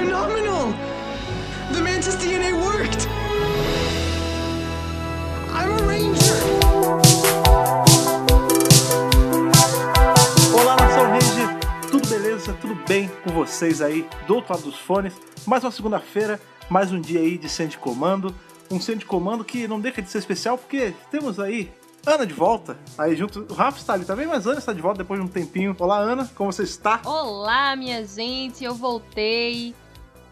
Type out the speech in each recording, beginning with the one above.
phenomenal! The Mantis DNA worked! I'm a Ranger! Olá, Nação Ranger! Tudo beleza? Tudo bem com vocês aí do outro lado dos fones? Mais uma segunda-feira, mais um dia aí de centro de comando. Um centro de comando que não deixa de ser especial porque temos aí Ana de volta. Aí junto, o Rafa está ali também, mas Ana está de volta depois de um tempinho. Olá, Ana, como você está? Olá, minha gente, eu voltei.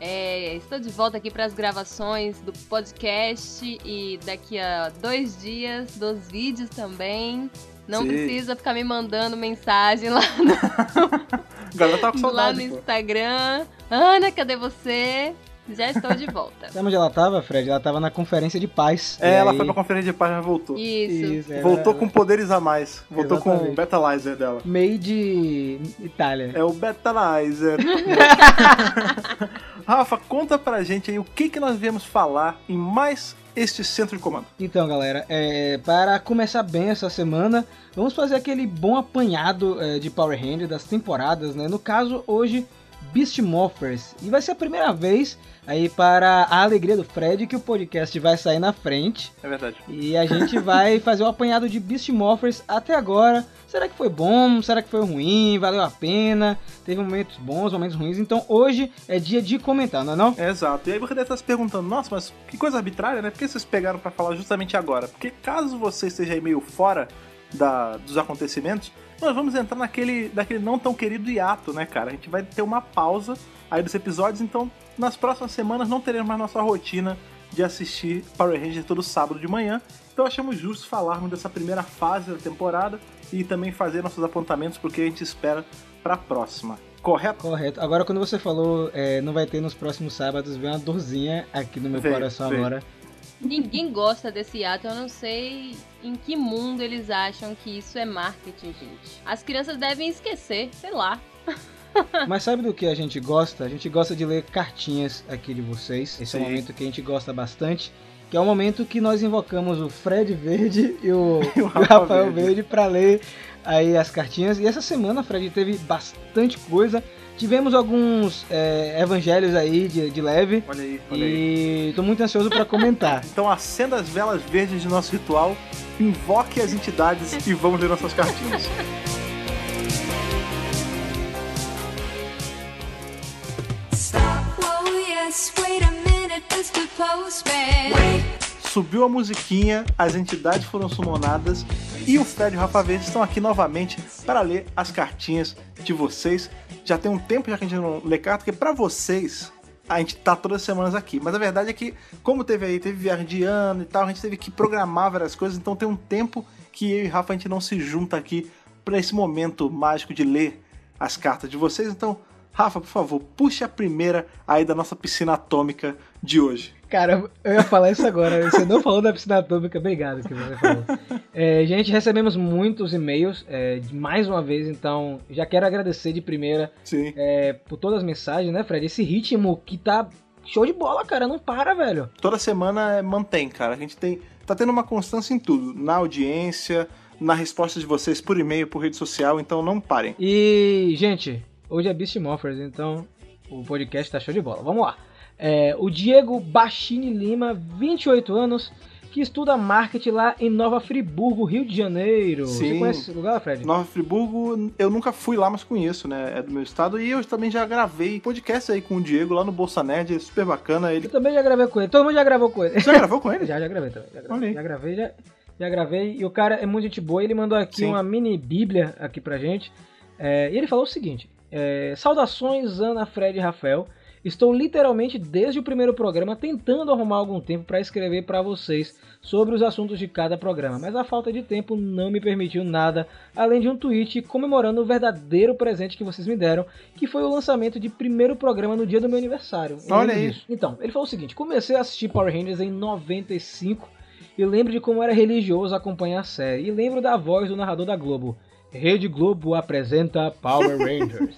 É, estou de volta aqui para as gravações do podcast e daqui a dois dias dos vídeos também. Não Sim. precisa ficar me mandando mensagem lá no, tá com lá saudade. no. Instagram. Ana, cadê você? Já estou de volta. Sabe onde ela tava, Fred? Ela tava na conferência de paz. É, E ela aí- foi pra conferência de paz, mas voltou. Isso. é, Voltou ela- com poderes a mais. Voltou com o Exatamente. Betalizer dela. Made Itália. É o Betalizer. Rafa, conta pra gente aí o que, que nós viemos falar em mais este centro de comando. Então, galera, é, para começar bem essa semana, vamos fazer aquele bom apanhado é, de Power Rangers das temporadas, né? No caso, hoje, Beast Morphers. E vai ser a primeira vez aí para a alegria do Fred que o podcast vai sair na frente. É verdade. E a gente vai fazer o apanhado de Beast Morphers até agora. Será que foi bom? Será que foi ruim? Valeu a pena? Teve momentos bons, momentos ruins. Então hoje é dia de comentar, não é não? É, exato. E aí você deve estar se perguntando, nossa, mas que coisa arbitrária, né? Por que vocês pegaram pra falar justamente agora? Porque caso você esteja aí meio fora da- dos acontecimentos, nós vamos entrar naquele, naquele não tão querido hiato, né, cara? A gente vai ter uma pausa aí dos episódios, então nas próximas semanas não teremos mais nossa rotina de assistir Power Ranger todo sábado de manhã. Então achamos justo falarmos dessa primeira fase da temporada e também fazer nossos apontamentos porque a gente espera pra próxima. Correto? Correto. Agora quando você falou é, não vai ter nos próximos sábados, veio uma dorzinha aqui no meu Veio, coração veio. agora. Ninguém gosta desse ato, eu não sei em que mundo eles acham que isso é marketing, gente. As crianças devem esquecer, sei lá. Mas sabe do que a gente gosta? A gente gosta de ler cartinhas aqui de vocês. Esse é Sim. um momento que a gente gosta bastante. Que é o momento que nós invocamos o Fred Verde e o, E o o Rafa Rafael Verde. Verde para ler aí as cartinhas. E essa semana, Fred, teve bastante coisa. Tivemos alguns é, evangelhos aí de, de leve. Olha aí, olha aí. E tô muito ansioso para comentar. Então acenda as velas verdes de nosso ritual, invoque as entidades e vamos ler nossas cartinhas. Stop, whoa, yes, wait a minute, Mr. Postman. Subiu a musiquinha, as entidades foram sumonadas e o Fred e o Rafa Verde estão aqui novamente para ler as cartinhas de vocês. Já tem um tempo já que a gente não lê carta, porque para vocês a gente tá todas as semanas aqui. Mas a verdade é que, como teve aí, teve viagem de ano e tal, a gente teve que programar várias coisas, então tem um tempo que eu e Rafa a gente não se junta aqui para esse momento mágico de ler as cartas de vocês. Então, Rafa, por favor, puxe a primeira aí da nossa piscina atômica de hoje. Cara, eu ia falar isso agora. Você não falou da piscina atômica, obrigado que você falou. É, gente, recebemos muitos e-mails, é, mais uma vez, então já quero agradecer de primeira Sim. é, por todas as mensagens, né, Fred? Esse ritmo que tá show de bola, cara, não para, velho. toda semana é, mantém, cara. A gente tem tá tendo uma constância em tudo, na audiência, na resposta de vocês por e-mail, por rede social, então não parem. E, gente, hoje é Beast Morphers, então o podcast tá show de bola. Vamos lá. É, o Diego Bachini Lima, 28 anos, que estuda marketing lá em Nova Friburgo, Rio de Janeiro. Sim. Você conhece esse lugar, Fred? Nova Friburgo, eu nunca fui lá, mas conheço, né? É do meu estado. E eu também já gravei podcast aí com o Diego lá no Bolsa Nerd, é super bacana. Eu Ele. também já gravei com ele. Todo mundo já gravou com ele. Você já gravou com ele? Já, já gravei também. Já gravei, já gravei, já, já gravei. E o cara é muito gente boa. Ele mandou aqui Sim. uma mini bíblia aqui pra gente. É, e ele falou o seguinte. é, Saudações, Ana, Fred e Rafael. Estou literalmente desde o primeiro programa tentando arrumar algum tempo para escrever para vocês sobre os assuntos de cada programa, mas a falta de tempo não me permitiu nada, além de um tweet comemorando o verdadeiro presente que vocês me deram, que foi o lançamento de primeiro programa no dia do meu aniversário. Olha disso. Então, ele falou o seguinte: comecei a assistir Power Rangers em 95 e lembro de como era religioso acompanhar a série. E lembro da voz do narrador da Globo. Rede Globo apresenta Power Rangers.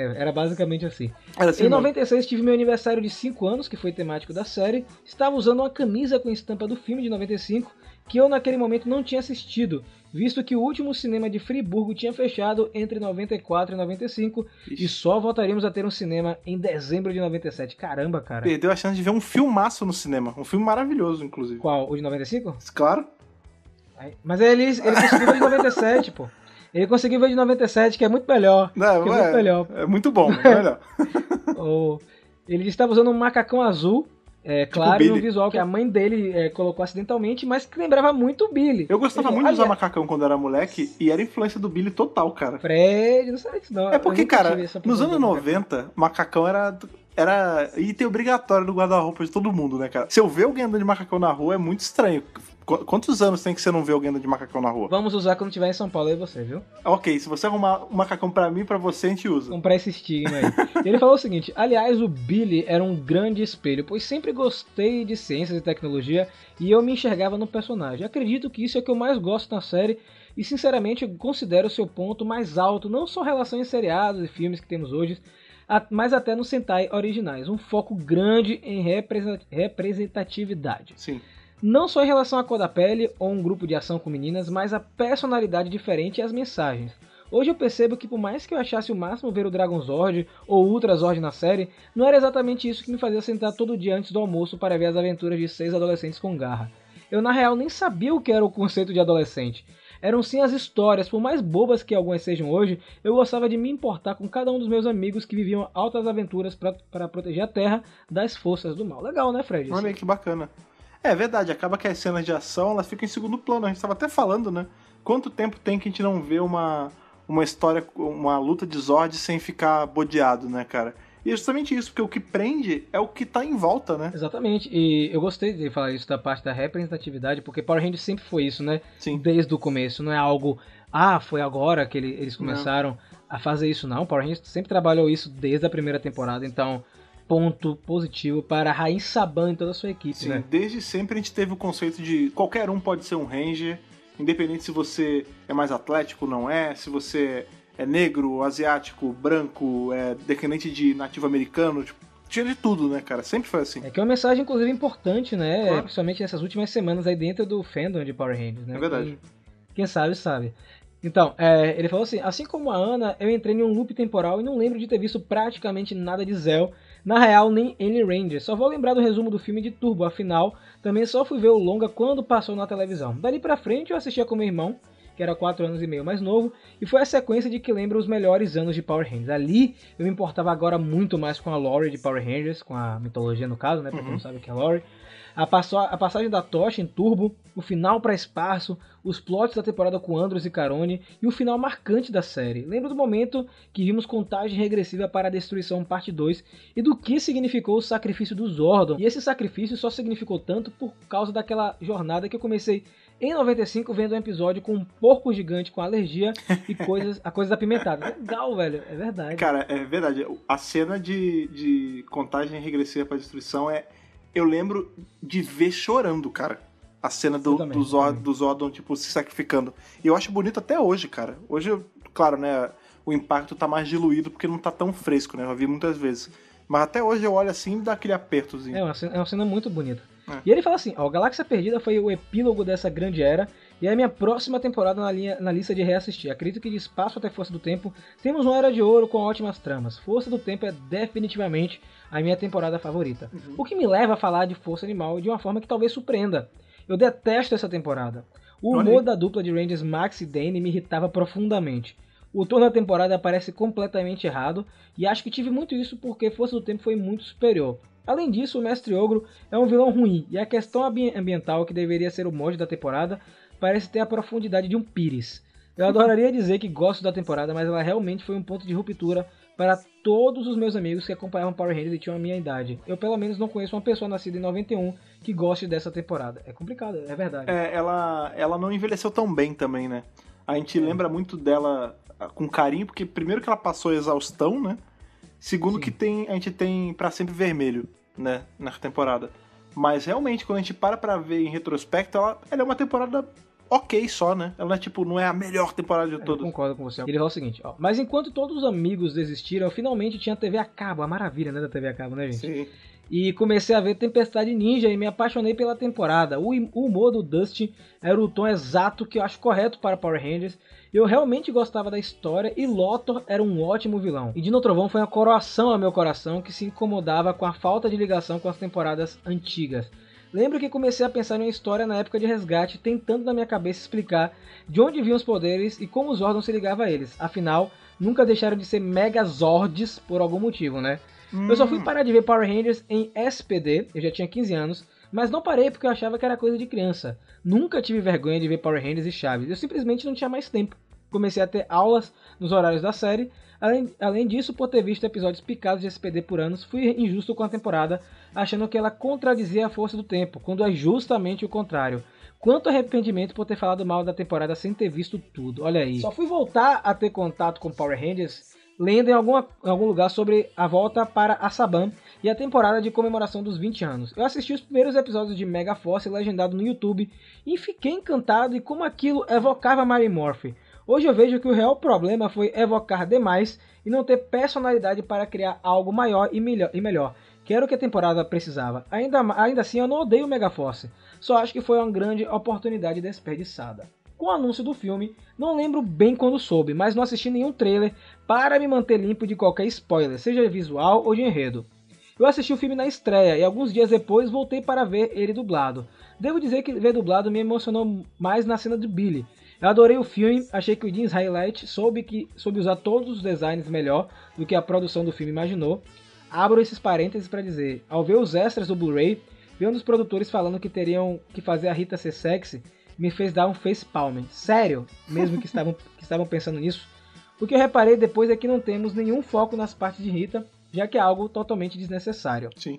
É, era basicamente assim. Era assim Em mesmo. 96 tive meu aniversário de 5 anos, que foi temático da série. Estava usando uma camisa com estampa do filme de 95 que eu naquele momento não tinha assistido, visto que o último cinema de Friburgo tinha fechado entre 94 e 95 e só voltaríamos a ter um cinema em dezembro de 97. Caramba, cara. Perdeu a chance de ver um filmaço no cinema. Um filme maravilhoso, inclusive. Qual? O de 95? Claro. Mas ele, ele conseguiu de 97, pô. Ele conseguiu ver de 97, que é muito melhor. Não, é é, muito melhor. é muito bom, é melhor. Ele estava usando um macacão azul, é, claro, e um visual que a mãe dele é, colocou acidentalmente, mas que lembrava muito o Billy. Eu gostava Ele- muito de usar macacão quando era moleque e era influência do Billy total, cara. Fred, não sei disso não. É porque, cara, nos anos oportunidade. 90, macacão era, era item obrigatório do guarda-roupa de todo mundo, né, cara? Se eu ver alguém andando de macacão na rua, é muito estranho. Qu- Quantos anos tem que você não vê alguém andando de macacão na rua? Vamos usar quando tiver em São Paulo, aí você, viu? Ok, se você arrumar um macacão pra mim e pra você, a gente usa. comprar esse estigma aí. Ele falou o seguinte: aliás, o Billy era um grande espelho, pois sempre gostei de ciências e tecnologia e eu me enxergava no personagem. Acredito que isso é o que eu mais gosto na série e, sinceramente, considero o seu ponto mais alto, não só em relação aos seriados e filmes que temos hoje, a- mas até nos Sentai originais. Um foco grande em represent- representatividade. Sim. Não só em relação à cor da pele ou um grupo de ação com meninas, mas a personalidade diferente e as mensagens. Hoje eu percebo que por mais que eu achasse o máximo ver o Dragon Zord ou Ultra Zord na série, não era exatamente isso que me fazia sentar todo dia antes do almoço para ver as aventuras de seis adolescentes com garra. Eu na real nem sabia o que era o conceito de adolescente. Eram sim as histórias, por mais bobas que algumas sejam hoje, eu gostava de me importar com cada um dos meus amigos que viviam altas aventuras para proteger a Terra das forças do mal. Legal, né, Fred? Olha que bacana. É verdade, acaba que as cenas de ação elas ficam em segundo plano. A gente tava até falando, né? Quanto tempo tem que a gente não vê uma, uma história, uma luta de Zord sem ficar bodeado, né, cara? E é justamente isso, porque o que prende é o que tá em volta, né? Exatamente, e eu gostei de falar isso da parte da representatividade, porque Power Rangers sempre foi isso, né? Sim. Desde o começo, não é algo, ah, foi agora que ele- eles começaram a fazer isso, não. Power Rangers sempre trabalhou isso desde a primeira temporada, então, ponto positivo para a Rain Saban e toda a sua equipe, Sim, né? desde sempre a gente teve o conceito de qualquer um pode ser um Ranger, independente se você é mais atlético ou não é, se você é negro, asiático, branco, é descendente de nativo americano, tipo, tinha de tudo, né, cara? Sempre foi assim. É que é uma mensagem, inclusive, importante, né? Claro. Principalmente nessas últimas semanas aí dentro do fandom de Power Rangers, né? É verdade. Quem, quem sabe, sabe. Então, é, ele falou assim: assim como a Ana, eu entrei em um loop temporal e não lembro de ter visto praticamente nada de Zell. Na real, nem N Ranger. Só vou lembrar do resumo do filme de Turbo, afinal, também só fui ver o longa quando passou na televisão. Dali pra frente eu assistia com meu irmão, que era 4 anos e meio mais novo, e foi a sequência de que lembra os melhores anos de Power Rangers. Ali eu me importava agora muito mais com a lore de Power Rangers, com a mitologia no caso, né? Pra quem não sabe o que é lore. A, a passagem da tocha em Turbo, o final para espaço, os plots da temporada com Andros e Carone e o final marcante da série. Lembro do momento que vimos contagem regressiva para a destruição parte 2 e do que significou o sacrifício do Zordon. E esse sacrifício só significou tanto por causa daquela jornada que eu comecei em 95 vendo um episódio com um porco gigante com alergia e coisas, a coisas apimentadas. Legal, velho, é verdade. Cara, é verdade. A cena de, de contagem regressiva pra destruição é. Eu lembro de ver chorando, cara. A cena do, também, do, Zod, do Zordon, tipo, se sacrificando. E eu acho bonito até hoje, cara. Hoje, claro, né? O impacto tá mais diluído porque não tá tão fresco, né? Eu vi muitas vezes. Mas até hoje eu olho assim e dá aquele apertozinho. É uma cena, é uma cena muito bonita. É. E ele fala assim: ó, Galáxia Perdida foi o epílogo dessa grande era e é a minha próxima temporada na, linha, na lista de reassistir. Acredito que de Espaço até Força do Tempo temos uma era de ouro com ótimas tramas. Força do Tempo é definitivamente a minha temporada favorita. O que me leva a falar de Força Animal de uma forma que talvez surpreenda. Eu detesto essa temporada. O humor da dupla de Rangers Max e Dane me irritava profundamente. O tom da temporada parece completamente errado, e acho que tive muito isso porque Força do Tempo foi muito superior. Além disso, o Mestre Ogro é um vilão ruim, e a questão ambi- ambiental, que deveria ser o mote da temporada, parece ter a profundidade de um pires. Eu adoraria dizer que gosto da temporada, mas ela realmente foi um ponto de ruptura para todos os meus amigos que acompanhavam Power Rangers e tinham a minha idade. Eu pelo menos não conheço uma pessoa nascida em 91 que goste dessa temporada. É complicado, é verdade. É, ela, ela não envelheceu tão bem também, né? A gente É. lembra muito dela ah, com carinho, porque primeiro que ela passou exaustão, né? Segundo Sim. que tem, a gente tem pra sempre vermelho, né? Na temporada. Mas realmente, quando a gente para pra ver em retrospecto, ela, ela é uma temporada ok só, né? Ela não é tipo, não é a melhor temporada de Eu todas. concordo com você. Ele fala o seguinte, ó. Mas enquanto todos os amigos desistiram, eu finalmente tinha TV a cabo. A maravilha, né, da TV a cabo, né, gente? Sim. E comecei a ver Tempestade Ninja e me apaixonei pela temporada. O humor do Dustin era o tom exato que eu acho correto para Power Rangers. Eu realmente gostava da história e Lothar era um ótimo vilão. E Dino Trovão foi uma coroação ao meu coração que se incomodava com a falta de ligação com as temporadas antigas. Lembro que comecei a pensar em uma história na época de resgate, tentando na minha cabeça explicar de onde vinham os poderes e como os órgãos se ligavam a eles. Afinal, nunca deixaram de ser Megazords por algum motivo, né? Eu só fui Hum. parar de ver Power Rangers em SPD, eu já tinha 15 anos, mas não parei porque eu achava que era coisa de criança. Nunca tive vergonha de ver Power Rangers e Chaves, eu simplesmente não tinha mais tempo. Comecei a ter aulas nos horários da série, além, além disso, por ter visto episódios picados de SPD por anos, fui injusto com a temporada, achando que ela contradizia a força do tempo, quando é justamente o contrário. Quanto arrependimento por ter falado mal da temporada sem ter visto tudo, olha aí. Só fui voltar a ter contato com Power Rangers lendo em, alguma, em algum lugar sobre a volta para a Saban e a temporada de comemoração dos 20 anos. Eu assisti os primeiros episódios de Mega Force legendado no YouTube e fiquei encantado em como aquilo evocava Mary Morphy. Hoje eu vejo que o real problema foi evocar demais e não ter personalidade para criar algo maior e melhor. E melhor. Que era o que a temporada precisava. Ainda, ainda assim, eu não odeio Mega Force. Só acho que foi uma grande oportunidade desperdiçada. Com o anúncio do filme, não lembro bem quando soube, mas não assisti nenhum trailer para me manter limpo de qualquer spoiler, seja visual ou de enredo. Eu assisti o filme na estreia e alguns dias depois voltei para ver ele dublado. Devo dizer que ver dublado me emocionou mais na cena de Billy. Eu adorei o filme, achei que o Jeans Highlight soube, que, soube usar todos os designs melhor do que a produção do filme imaginou. Abro esses parênteses para dizer, ao ver os extras do Blu-ray, ver um dos produtores falando que teriam que fazer a Rita ser sexy, me fez dar um face palm. Sério, mesmo que estavam, que estavam pensando nisso. O que eu reparei depois é que não temos nenhum foco nas partes de Rita, já que é algo totalmente desnecessário. Sim.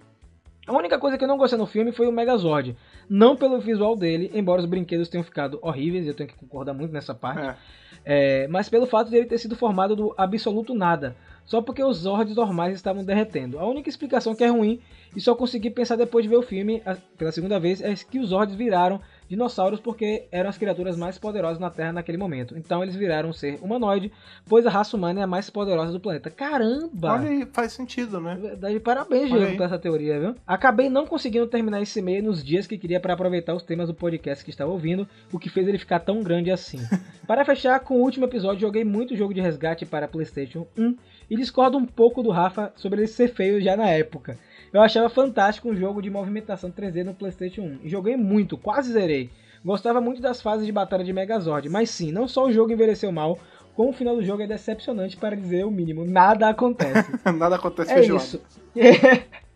A única coisa que eu não gostei no filme foi o Megazord. Não pelo visual dele, embora os brinquedos tenham ficado horríveis, eu tenho que concordar muito nessa parte. É. É, mas pelo fato dele ter sido formado do absoluto nada, só porque os Zords normais estavam derretendo. A única explicação que é ruim, e só consegui pensar depois de ver o filme pela segunda vez, é que os Zords viraram dinossauros porque eram as criaturas mais poderosas na Terra naquele momento. Então eles viraram um ser humanoide, pois a raça humana é a mais poderosa do planeta. Caramba! Olha aí, faz sentido, né? Verdade, parabéns, Olha Diego, por essa teoria, viu? Acabei não conseguindo terminar esse e-mail nos dias que queria para aproveitar os temas do podcast que estava ouvindo, o que fez ele ficar tão grande assim. para fechar, com o último episódio, joguei muito jogo de resgate para PlayStation 1 e discordo um pouco do Rafa sobre ele ser feio já na época. Eu achava fantástico um jogo de movimentação 3D no PlayStation 1 e joguei muito, quase zerei. Gostava muito das fases de batalha de Megazord, mas sim, não só o jogo envelheceu mal, como o final do jogo é decepcionante para dizer o mínimo. Nada acontece. Nada acontece É feijoada. isso.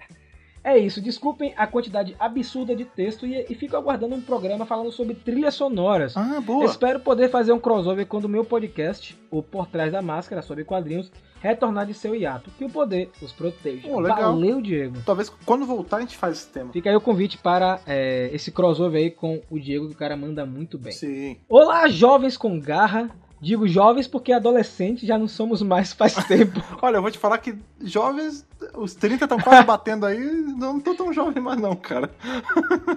É isso. Desculpem a quantidade absurda de texto e, e fico aguardando um programa falando sobre trilhas sonoras. Ah, boa. Espero poder fazer um crossover quando o meu podcast, o Por Trás da Máscara, sobre quadrinhos, retornar de seu hiato. Que o poder os proteja. Legal. Valeu, Diego. Talvez quando voltar a gente faz esse tema. Fica aí o convite para é, esse crossover aí com o Diego, que o cara manda muito bem. Sim. Olá, jovens com garra. Digo jovens porque adolescentes já não somos mais faz tempo. Olha, eu vou te falar que jovens, os 30 estão quase batendo aí, não tô tão jovem mais não, cara.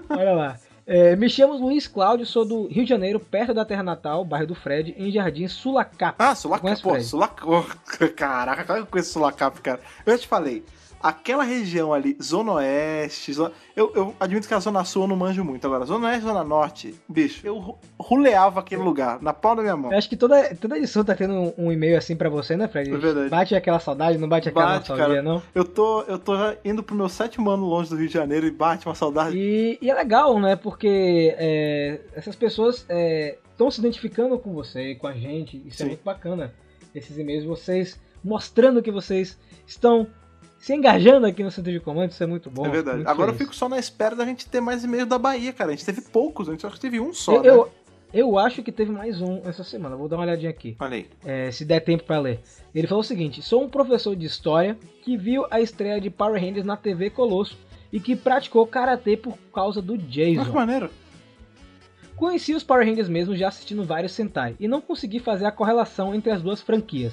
Olha lá. É, me chamo Luiz Cláudio, sou do Rio de Janeiro, perto da terra natal, bairro do Fred, em Jardim Sulacap. Ah, Sulacap, pô? Sulacap. Caraca, claro que eu conheço Sulacap, cara. Eu já te falei, aquela região ali, Zona Oeste, zona... Eu, eu admito que a Zona Sul eu não manjo muito. Agora, Zona Oeste, Zona Norte, bicho, eu ru- ruleava aquele lugar, na palma da minha mão. Eu acho que toda, toda edição tá tendo um, um e-mail assim pra você, né, Fred? É verdade. Bate aquela saudade, não bate aquela Bate, nostalgia, cara. não? Eu tô, eu tô já indo pro meu sétimo ano longe do Rio de Janeiro e bate uma saudade. E, e é legal, né? Porque é, essas pessoas estão se identificando com você, com a gente. Isso Sim. é muito bacana. Esses e-mails, vocês mostrando que vocês estão se engajando aqui no centro de comando, isso é muito bom. é verdade. Agora eu feliz. fico só na espera da gente ter mais e-mails da Bahia, cara. A gente teve poucos, a gente só teve um só, Eu, né? eu, eu acho que teve mais um essa semana. Vou dar uma olhadinha aqui. Olha aí. é, se der tempo pra ler. Ele falou o seguinte: sou um professor de história que viu a estreia de Power Rangers na TV Colosso e que praticou karatê por causa do Ah, que Jason. maneiro. Conheci os Power Rangers mesmo já assistindo vários Sentai e não consegui fazer a correlação entre as duas franquias.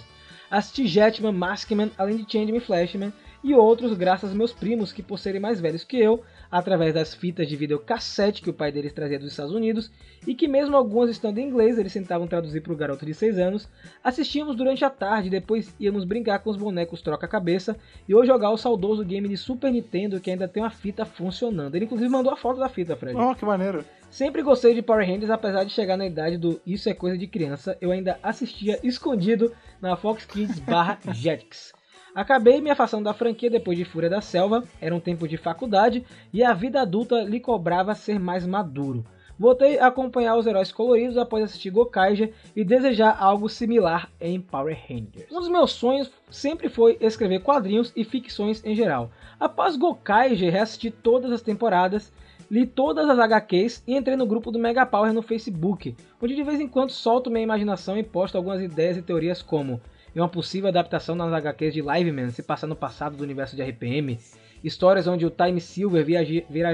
Assisti Jetman, Maskman, além de Changeman e Flashman e outros graças aos meus primos, que por serem mais velhos que eu, através das fitas de videocassete que o pai deles trazia dos Estados Unidos, e que mesmo algumas estando em inglês, eles tentavam traduzir para o garoto de 6 anos, assistíamos durante a tarde, depois íamos brincar com os bonecos troca-cabeça, e ou jogar o saudoso game de Super Nintendo que ainda tem uma fita funcionando. Ele inclusive mandou a foto da fita, Fred. Oh, que maneiro. Sempre gostei de Power Rangers, apesar de chegar na idade do Isso é coisa de criança, eu ainda assistia escondido na Fox Kids barra Jetix. Acabei me afastando da franquia depois de Fúria da Selva, era um tempo de faculdade e a vida adulta lhe cobrava ser mais maduro. Voltei a acompanhar os heróis coloridos após assistir Gokaiger e desejar algo similar em Power Rangers. Um dos meus sonhos sempre foi escrever quadrinhos e ficções em geral. Após Gokaiger, reassisti todas as temporadas, li todas as HQs e entrei no grupo do Mega Power no Facebook, onde de vez em quando solto minha imaginação e posto algumas ideias e teorias como em uma possível adaptação nas HQs de Liveman se passar no passado do universo de RPM, histórias onde o Time Silver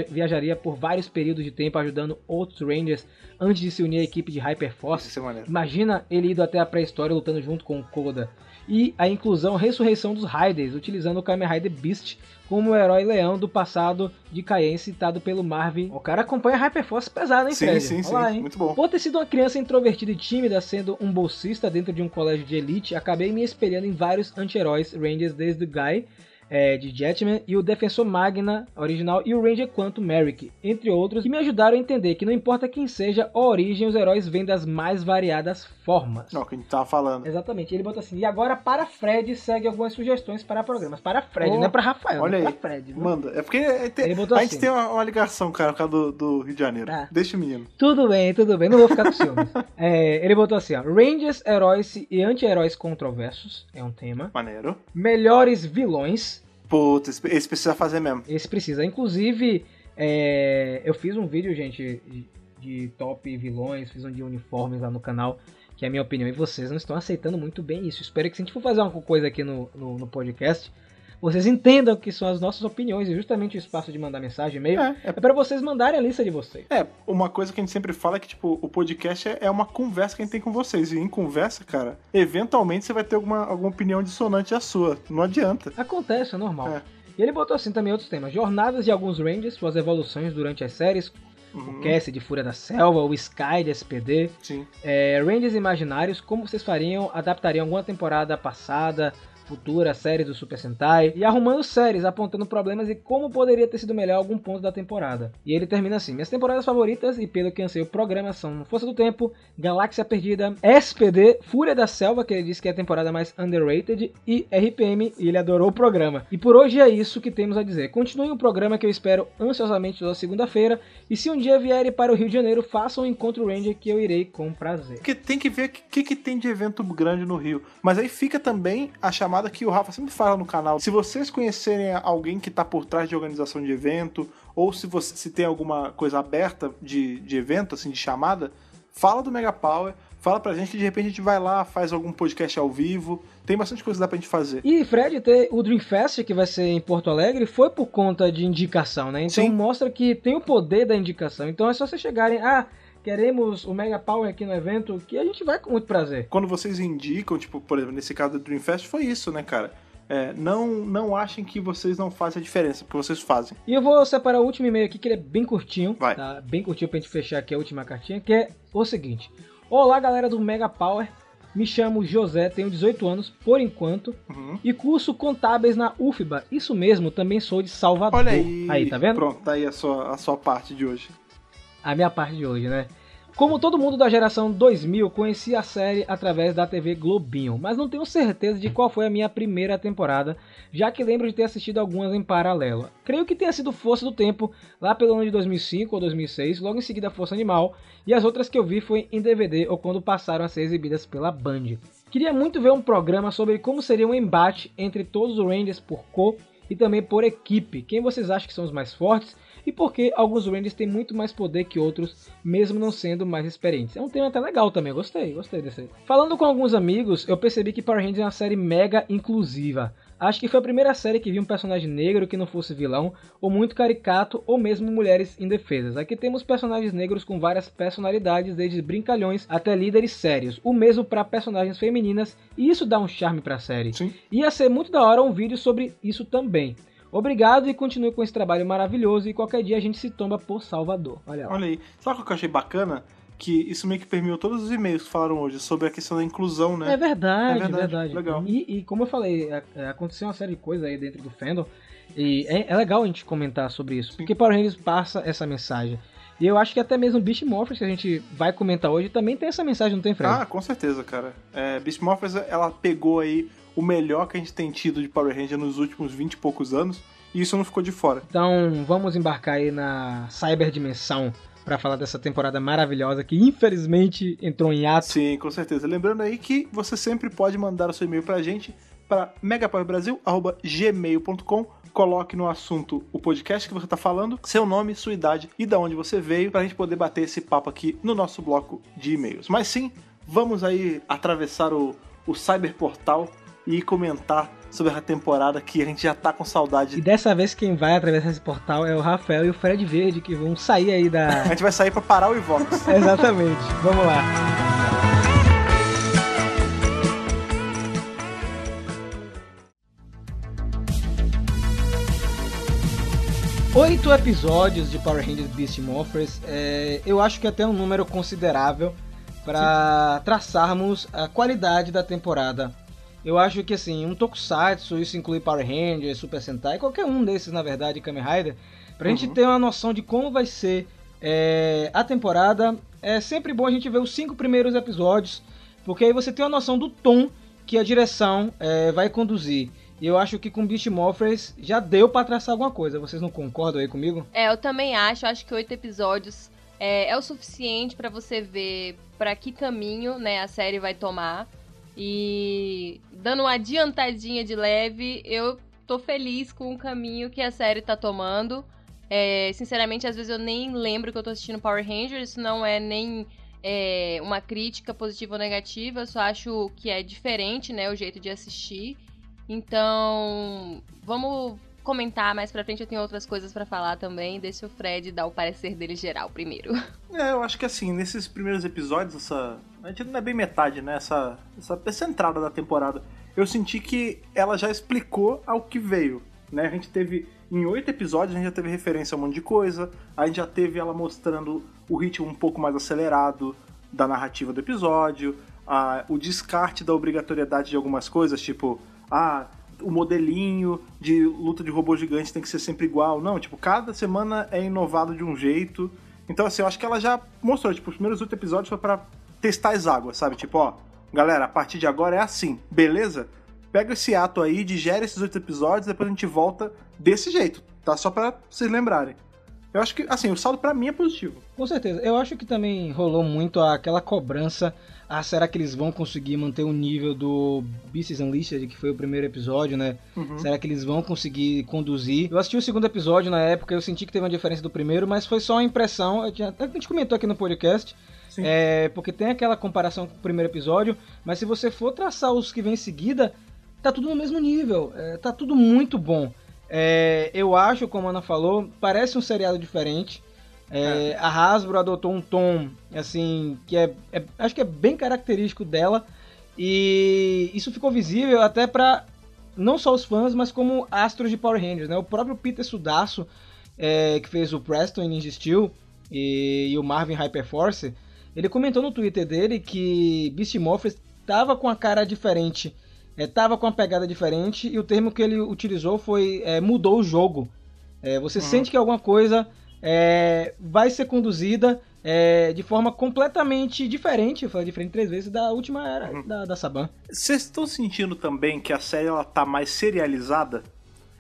viajaria por vários períodos de tempo ajudando outros Rangers antes de se unir à equipe de Hyperforce. É. Imagina ele indo até a pré-história lutando junto com o Koda. E a inclusão ressurreição dos Raiders, utilizando o Kamen Rider Beast como o herói leão do passado de Kaien citado pelo Marvin. O cara acompanha a Hyperforce pesado, hein, Sim, Fred? sim, sim. lá, hein? Muito bom. Por ter sido uma criança introvertida e tímida, sendo um bolsista dentro de um colégio de elite, acabei me espelhando em vários anti-heróis Rangers, desde o Guy, é, de Jetman, e o Defensor Magna original, e o Ranger Quantum Merrick, entre outros, que me ajudaram a entender que não importa quem seja a origem, os heróis vêm das mais variadas formas. Não, o que a gente tava falando. Exatamente, ele bota assim, e agora para Fred segue algumas sugestões para programas. Para Fred, Oh, não é para Rafael, olha é aí. para Fred. viu? Manda. É porque é, tem- Ele botou a gente assim. tem uma, uma ligação, cara, por causa do, do Rio de Janeiro. Tá. Deixa o menino. Tudo bem, tudo bem, não vou ficar com ciúmes. É, ele botou assim, ó, Rangers, heróis e anti-heróis controversos, é um tema. Maneiro. Melhores vilões, Putz, esse, precisa fazer mesmo. esse precisa. Inclusive, é, eu fiz um vídeo, gente, de, de top vilões, fiz um de uniformes lá no canal, que é a minha opinião, e vocês não estão aceitando muito bem isso. Espero que se a gente for fazer uma coisa aqui no, no, no podcast, vocês entendam que são as nossas opiniões, e justamente o espaço de mandar mensagem, e-mail, É, é é para vocês mandarem a lista de vocês. É, uma coisa que a gente sempre fala é que, tipo, o podcast é, é uma conversa que a gente tem com vocês. E em conversa, cara, eventualmente você vai ter alguma, alguma opinião dissonante à sua. Não adianta. Acontece, é normal. É. E ele botou assim também outros temas. Jornadas de alguns Rangers, suas evoluções durante as séries. Uhum, O Cassie de Fúria da Selva, o Sky de SPD. Sim. É, Rangers imaginários, como vocês fariam, adaptariam alguma temporada passada, futura, séries do Super Sentai. E arrumando séries, apontando problemas e como poderia ter sido melhor algum ponto da temporada. E ele termina assim: Minhas temporadas favoritas, e pelo que ansei o programa, são Força do Tempo, Galáxia Perdida, SPD, Fúria da Selva, que ele disse que é a temporada mais underrated, e RPM, e ele adorou o programa. E por hoje é isso que temos a dizer. Continuem o programa que eu espero ansiosamente toda segunda-feira. E se um dia vierem para o Rio de Janeiro, façam um encontro Ranger que eu irei com prazer. Porque tem que ver o que, que tem de evento grande no Rio. Mas aí fica também a chamada que o Rafa sempre fala no canal. Se vocês conhecerem alguém que tá por trás de organização de evento, ou se você se tem alguma coisa aberta de, de evento, assim, de chamada, fala do Mega Power, fala pra gente que de repente a gente vai lá, faz algum podcast ao vivo. Tem bastante coisa que dá pra gente fazer. E Fred, ter o Dream Fest que vai ser em Porto Alegre foi por conta de indicação, né? Então Sim. mostra que tem o poder da indicação. Então é só vocês chegarem, ah, queremos o Mega Power aqui no evento, que a gente vai com muito prazer. Quando vocês indicam, tipo, por exemplo, nesse caso do Dream Fest, foi isso, né, cara? É, não, não achem que vocês não fazem a diferença, porque vocês fazem. E eu vou separar o último e-mail aqui, que ele é bem curtinho. Vai. Tá? Bem curtinho pra gente fechar aqui a última cartinha, que é o seguinte. Olá, galera do Mega Power. Me chamo José, tenho 18 anos, por enquanto, Uhum. e curso contábeis na UFBA. Isso mesmo, também sou de Salvador. Olha aí. Aí, tá vendo? Pronto, tá aí a sua, a sua parte de hoje. A minha parte de hoje, né? Como todo mundo da geração 2000, conheci a série através da TV Globinho, mas não tenho certeza de qual foi a minha primeira temporada, já que lembro de ter assistido algumas em paralelo. Creio que tenha sido Força do Tempo, lá pelo ano de 2005 ou 2006, logo em seguida Força Animal, e as outras que eu vi foi em DVD ou quando passaram a ser exibidas pela Band. Queria muito ver um programa sobre como seria um embate entre todos os Rangers por cor e também por equipe. Quem vocês acham que são os mais fortes? E por que alguns Rangers têm muito mais poder que outros, mesmo não sendo mais experientes? É um tema até legal também, gostei, gostei desse aí. Falando com alguns amigos, eu percebi que Power Rangers é uma série mega inclusiva. Acho que foi a primeira série que vi um personagem negro que não fosse vilão, ou muito caricato, ou mesmo mulheres indefesas. Aqui temos personagens negros com várias personalidades, desde brincalhões até líderes sérios. O mesmo para personagens femininas, e isso dá um charme pra série. Sim. Ia ser muito da hora um vídeo sobre isso também. Obrigado e continue com esse trabalho maravilhoso e qualquer dia a gente se tomba por Salvador. Olha lá. Olha aí. Sabe o que eu achei bacana? Que isso meio que permeou todos os e-mails que falaram hoje sobre a questão da inclusão, né? É verdade, É verdade, verdade. legal. E, e como eu falei, aconteceu uma série de coisas aí dentro do fandom. E é, é legal a gente comentar sobre isso. Porque Power Rangers passa essa mensagem. E eu acho que até mesmo Beast Morphers, que a gente vai comentar hoje, também tem essa mensagem, não tem, Fred? Ah, com certeza, cara. É, Beast Morphers, ela pegou aí o melhor que a gente tem tido de Power Ranger nos últimos 20 e poucos anos, e isso não ficou de fora. Então vamos embarcar aí na cyberdimensão para falar dessa temporada maravilhosa que infelizmente entrou em ato. Sim, com certeza. Lembrando aí que você sempre pode mandar o seu e-mail pra gente para megapowerbrasil.gmail.com Coloque no assunto o podcast que você tá falando, seu nome, sua idade e da onde você veio, pra gente poder bater esse papo aqui no nosso bloco de e-mails. Mas sim, vamos aí atravessar o, o cyberportal e comentar sobre a temporada que a gente já tá com E saudade. dessa vez quem vai atravessar esse portal é o Rafael e o Fred Verde, que vão sair aí A da. gente vai sair pra parar o Ivox. Exatamente. Vamos lá. Oito episódios de Power Rangers Beast Morphers. É, eu acho que até um número considerável para traçarmos a qualidade da temporada. Eu acho que assim, um Tokusatsu, isso inclui Power Rangers, Super Sentai, qualquer um desses na verdade, Kamen Rider, pra gente Uhum. ter uma noção de como vai ser é, a temporada, é sempre bom a gente ver os cinco primeiros episódios, porque aí você tem uma noção do tom que a direção é, vai conduzir. E eu acho que com Beast Morphers já deu pra traçar alguma coisa. Vocês não concordam aí comigo? É, eu também acho. Acho que oito episódios é, é o suficiente pra você ver pra que caminho né, a série vai tomar. E dando uma adiantadinha de leve, eu tô feliz com o caminho que a série tá tomando. É, sinceramente, às vezes eu nem lembro que eu tô assistindo Power Rangers. Isso não é nem é, uma crítica positiva ou negativa. Eu só acho que é diferente, né, o jeito de assistir. Então, vamos comentar mais pra frente. Eu tenho outras coisas pra falar também. Deixa o Fred dar o parecer dele geral primeiro. É, eu acho que assim, nesses primeiros episódios, essa. A gente não é bem metade, né? Essa, essa, essa entrada da temporada. Eu senti que ela já explicou ao que veio. Né? A gente teve. Em oito episódios, a gente já teve referência a um monte de coisa. A gente já teve ela mostrando o ritmo um pouco mais acelerado da narrativa do episódio. a- o descarte da obrigatoriedade de algumas coisas, tipo. Ah, o modelinho de luta de robô gigante tem que ser sempre igual. Não, tipo, cada semana é inovado de um jeito. Então, assim, eu acho que ela já mostrou, tipo, os primeiros oito episódios foi pra testar as águas, sabe? Tipo, ó, galera, a partir de agora é assim, beleza? Pega esse ato aí, digere esses oito episódios, depois a gente volta desse jeito, tá? Só pra vocês lembrarem. Eu acho que, assim, o saldo pra mim é positivo. Com certeza. Eu acho que também rolou muito aquela cobrança. Ah, será que eles vão conseguir manter o nível do Beasts Unleashed, que foi o primeiro episódio, né? Uhum. Será que eles vão conseguir conduzir? Eu assisti o segundo episódio na época, eu senti que teve uma diferença do primeiro, mas foi só uma impressão. Tinha- a gente comentou aqui no podcast. Sim. É, porque tem aquela comparação com o primeiro episódio, mas se você for traçar os que vem em seguida, tá tudo no mesmo nível. É, tá tudo muito bom. É, eu acho, como a Ana falou, parece um seriado diferente. É, A Hasbro adotou um tom, assim, que é, é- acho que é bem característico dela. E isso ficou visível até para não só os fãs, mas como astros de Power Rangers, né? O próprio Peter Sudasso, é, que fez o Preston em Ninja Steel e, e o Marvin Hyperforce, ele comentou no Twitter dele que Beast Morphers tava com a cara diferente, é, tava com uma pegada diferente, e o termo que ele utilizou foi é, mudou o jogo. É, você Uhum. sente que alguma coisa é, vai ser conduzida é, de forma completamente diferente, eu falei diferente três vezes, da última era Uhum. da, da Saban. Vocês estão sentindo também que a série ela tá mais serializada?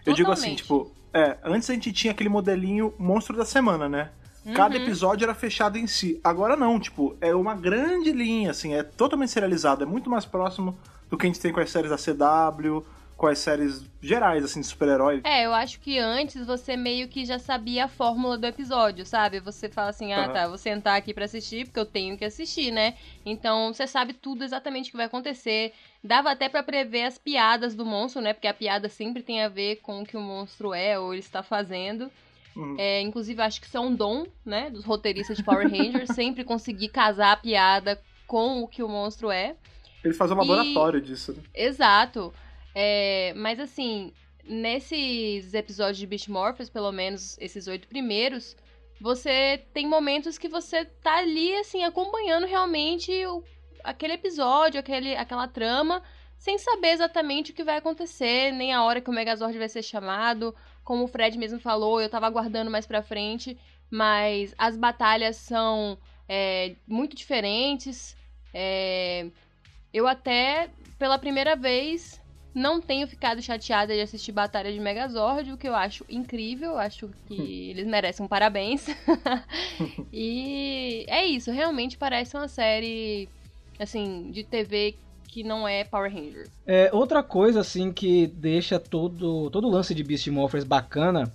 Eu digo assim, Totalmente. tipo, é, antes a gente tinha aquele modelinho monstro da semana, né? Cada Uhum. episódio era fechado em si. Agora não, tipo, é uma grande linha, assim, é totalmente serializado, é muito mais próximo do que a gente tem com as séries da CW, com as séries gerais, assim, de super-herói. É, eu acho que antes você meio que já sabia a fórmula do episódio, sabe? Você fala assim, ah, tá, vou sentar aqui pra assistir, porque eu tenho que assistir, né? Então você sabe tudo exatamente o que vai acontecer. Dava até pra prever as piadas do monstro, né? Porque a piada sempre tem a ver com o que o monstro é ou ele está fazendo. Uhum. É, inclusive, acho que isso é um dom, né? Dos roteiristas de Power Rangers, sempre conseguir casar a piada com o que o monstro é. Eles fazem um E- laboratório disso, né? Exato. É, mas assim, nesses episódios de Beast Morphers, pelo menos esses oito primeiros, você tem momentos que você tá ali, assim, acompanhando realmente o- aquele episódio, aquele, aquela trama, sem saber exatamente o que vai acontecer, nem a hora que o Megazord vai ser chamado. Como o Fred mesmo falou, eu tava aguardando mais pra frente, mas as batalhas são é, muito diferentes. É, eu até, pela primeira vez, não tenho ficado chateada de assistir Batalha de Megazord, o que eu acho incrível, acho que eles merecem um parabéns. e é isso, realmente parece uma série, assim, de TV que não é Power Ranger. É, outra coisa assim que deixa todo, todo o lance de Beast Morphers bacana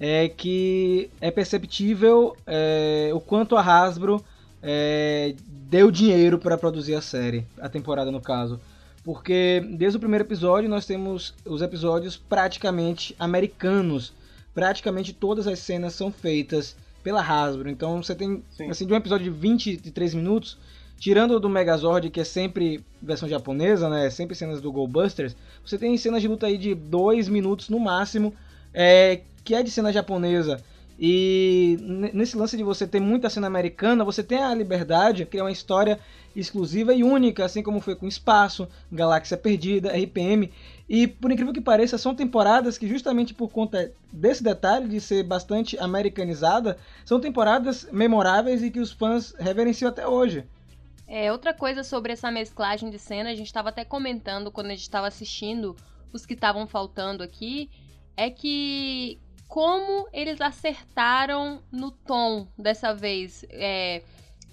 é que é perceptível é, o quanto a Hasbro é, deu dinheiro para produzir a série, a temporada no caso. Porque desde o primeiro episódio nós temos os episódios praticamente americanos. Praticamente todas as cenas são feitas pela Hasbro. Então você tem Sim. assim, de um episódio de 23 minutos, tirando do Megazord, que é sempre versão japonesa, né? Sempre cenas do Go Busters, você tem cenas de luta aí de 2 minutos no máximo, é, que é de cena japonesa. E nesse lance de você ter muita cena americana, você tem a liberdade de criar uma história exclusiva e única, assim como foi com Espaço, Galáxia Perdida, RPM. E por incrível que pareça, são temporadas que justamente por conta desse detalhe de ser bastante americanizada, são temporadas memoráveis e que os fãs reverenciam até hoje. É, outra coisa sobre essa mesclagem de cena, a gente estava até comentando quando a gente estava assistindo os que estavam faltando aqui, é que como eles acertaram no tom dessa vez, é,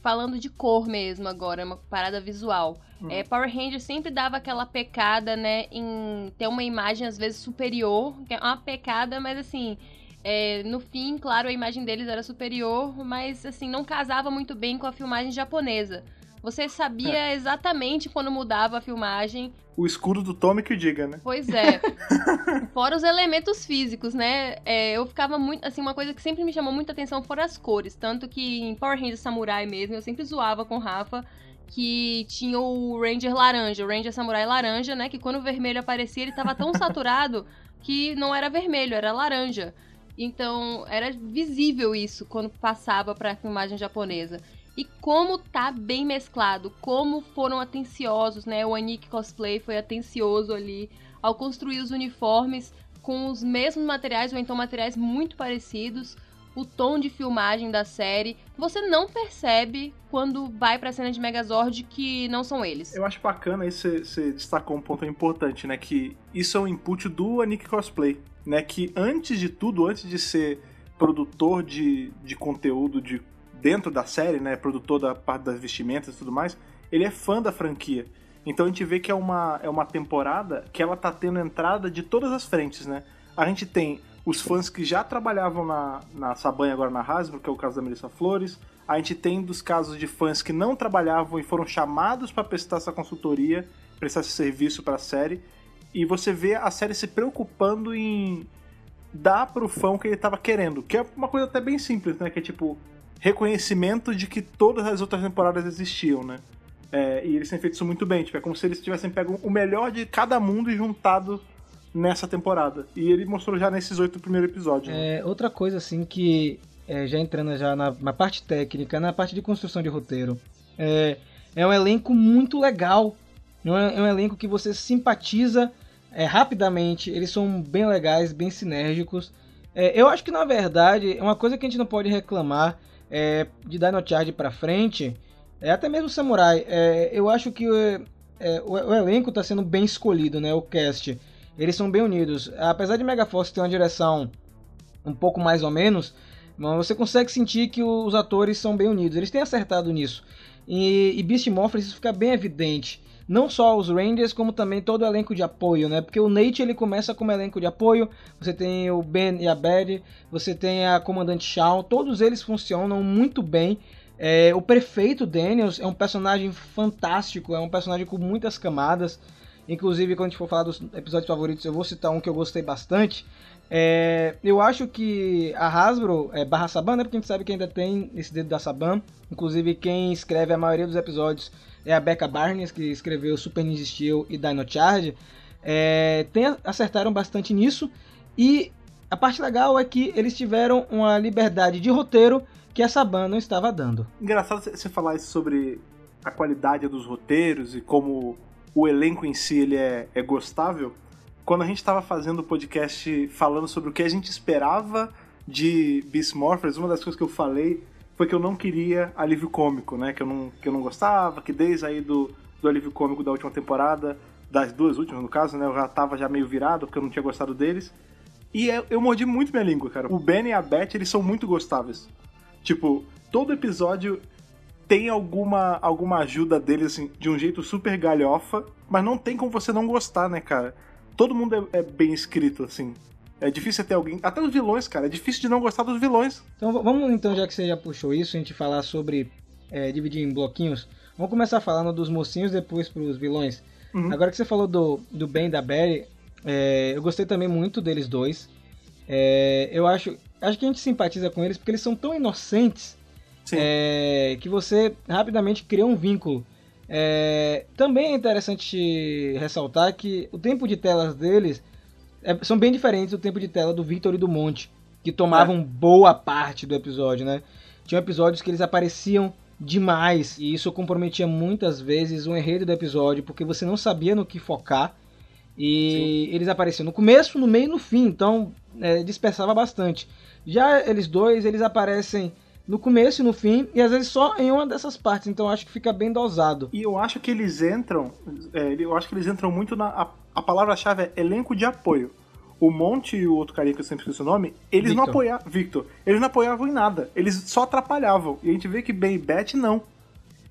falando de cor mesmo agora, uma parada visual. É, Power Rangers sempre dava aquela pecada, né, em ter uma imagem às vezes superior, que é uma pecada, mas assim, é, no fim, claro, a imagem deles era superior, mas assim, não casava muito bem com a filmagem japonesa. Você sabia exatamente quando mudava a filmagem. O escudo do Tommy que diga, né? Pois é. Fora os elementos físicos, né? É, eu ficava muito. Assim, uma coisa que sempre me chamou muita atenção foram as cores. Tanto que em Power Rangers Samurai mesmo, eu sempre zoava com o Rafa que tinha o Ranger laranja, o Ranger Samurai laranja, né? Que quando o vermelho aparecia, ele tava tão saturado que não era vermelho, era laranja. Então, era visível isso quando passava pra filmagem japonesa. E como tá bem mesclado, como foram atenciosos, né? O Anik Cosplay foi atencioso ali ao construir os uniformes com os mesmos materiais ou então materiais muito parecidos. O tom de filmagem da série, você não percebe quando vai pra cena de Megazord que não são eles. Eu acho bacana aí você destacou um ponto importante, né? Que isso é um input do Anik Cosplay, né? Que antes de tudo, antes de ser produtor de, de conteúdo de dentro da série, né? Produtor da parte das vestimentas e tudo mais, ele é fã da franquia. Então a gente vê que é uma, é uma temporada que ela tá tendo entrada de todas as frentes, né? A gente tem os fãs que já trabalhavam na, na Sabanha agora na Hasbro, que é o caso da Melissa Flores. A gente tem dos casos de fãs que não trabalhavam e foram chamados para prestar essa consultoria, prestar esse serviço para a série. E você vê a série se preocupando em dar pro fã o que ele tava querendo, que é uma coisa até bem simples, né? Que é tipo reconhecimento de que todas as outras temporadas existiam, né? É, e eles têm feito isso muito bem, tipo, é como se eles tivessem pego o melhor de cada mundo e juntado nessa temporada. E ele mostrou já nesses oito primeiros episódios. né? É, outra coisa assim que é, já entrando já na, na parte técnica, na parte de construção de roteiro, é, é um elenco muito legal. É um, é um elenco que você simpatiza é, rapidamente. Eles são bem legais, bem sinérgicos. É, eu acho que na verdade é uma coisa que a gente não pode reclamar é, de Dino Charge pra frente. É, até mesmo Samurai. É, eu acho que é, é, o, o elenco está sendo bem escolhido, né? O cast. Eles são bem unidos. Apesar de Megaforce ter uma direção um pouco mais ou menos, você consegue sentir que os atores são bem unidos. Eles têm acertado nisso. E, e Beast Morphers isso fica bem evidente. Não só os Rangers, como também todo o elenco de apoio, né? Porque o Nate ele começa como elenco de apoio, você tem o Ben e a Betty, você tem a comandante Shaw, todos eles funcionam muito bem. É, o prefeito Daniels é um personagem fantástico, é um personagem com muitas camadas. Inclusive, quando a gente for falar dos episódios favoritos, eu vou citar um que eu gostei bastante. É, eu acho que a Hasbro, é, barra Saban, né? Porque a gente sabe que ainda tem esse dedo da Saban. Inclusive, quem escreve a maioria dos episódios é a Becca Barnes, que escreveu Super Ninja Steel e Dino Charge. É, tem, acertaram bastante nisso. E a parte legal é que eles tiveram uma liberdade de roteiro que a Saban não estava dando. Engraçado você falar isso sobre a qualidade dos roteiros e como o elenco em si ele é, é gostável. Quando a gente estava fazendo o podcast falando sobre o que a gente esperava de Beast Morphers, uma das coisas que eu falei que eu não queria alívio cômico, né? Que eu não, que eu não gostava, que desde aí do, do alívio cômico da última temporada, das duas últimas no caso, né? Eu já tava já meio virado porque eu não tinha gostado deles. E eu, eu mordi muito minha língua, cara. O Ben e a Beth, eles são muito gostáveis. Tipo, todo episódio tem alguma, alguma ajuda deles, assim, de um jeito super galhofa, mas não tem como você não gostar, né, cara? Todo mundo é, é bem escrito, assim. É difícil ter alguém. Até os vilões, cara. É difícil de não gostar dos vilões. Então vamos então, já que você já puxou isso, a gente falar sobre é, dividir em bloquinhos. Vamos começar falando dos mocinhos, depois pros vilões. Uhum. Agora que você falou do, do Ben e da Barry, é, eu gostei também muito deles dois. É, eu acho, acho que a gente simpatiza com eles porque eles são tão inocentes é, que você rapidamente cria um vínculo. É, também é interessante ressaltar que o tempo de telas deles é- são bem diferentes do tempo de tela do Victor e do Monte, que tomavam boa parte do episódio, né? Tinham episódios que eles apareciam demais e isso comprometia muitas vezes o enredo do episódio, porque você não sabia no que focar e eles apareciam no começo, no meio e no fim, então é, dispersava bastante. Já eles dois, eles aparecem no começo e no fim, e às vezes só em uma dessas partes, então acho que fica bem dosado. E eu acho que eles entram. é, eu acho que eles entram muito na. A, palavra-chave é elenco de apoio. O Monte e o outro carinha que eu sempre esqueço o nome, eles não Victor. apoiavam. Victor, eles não apoiavam em nada. Eles só atrapalhavam. E a gente vê que Ben e Beth não.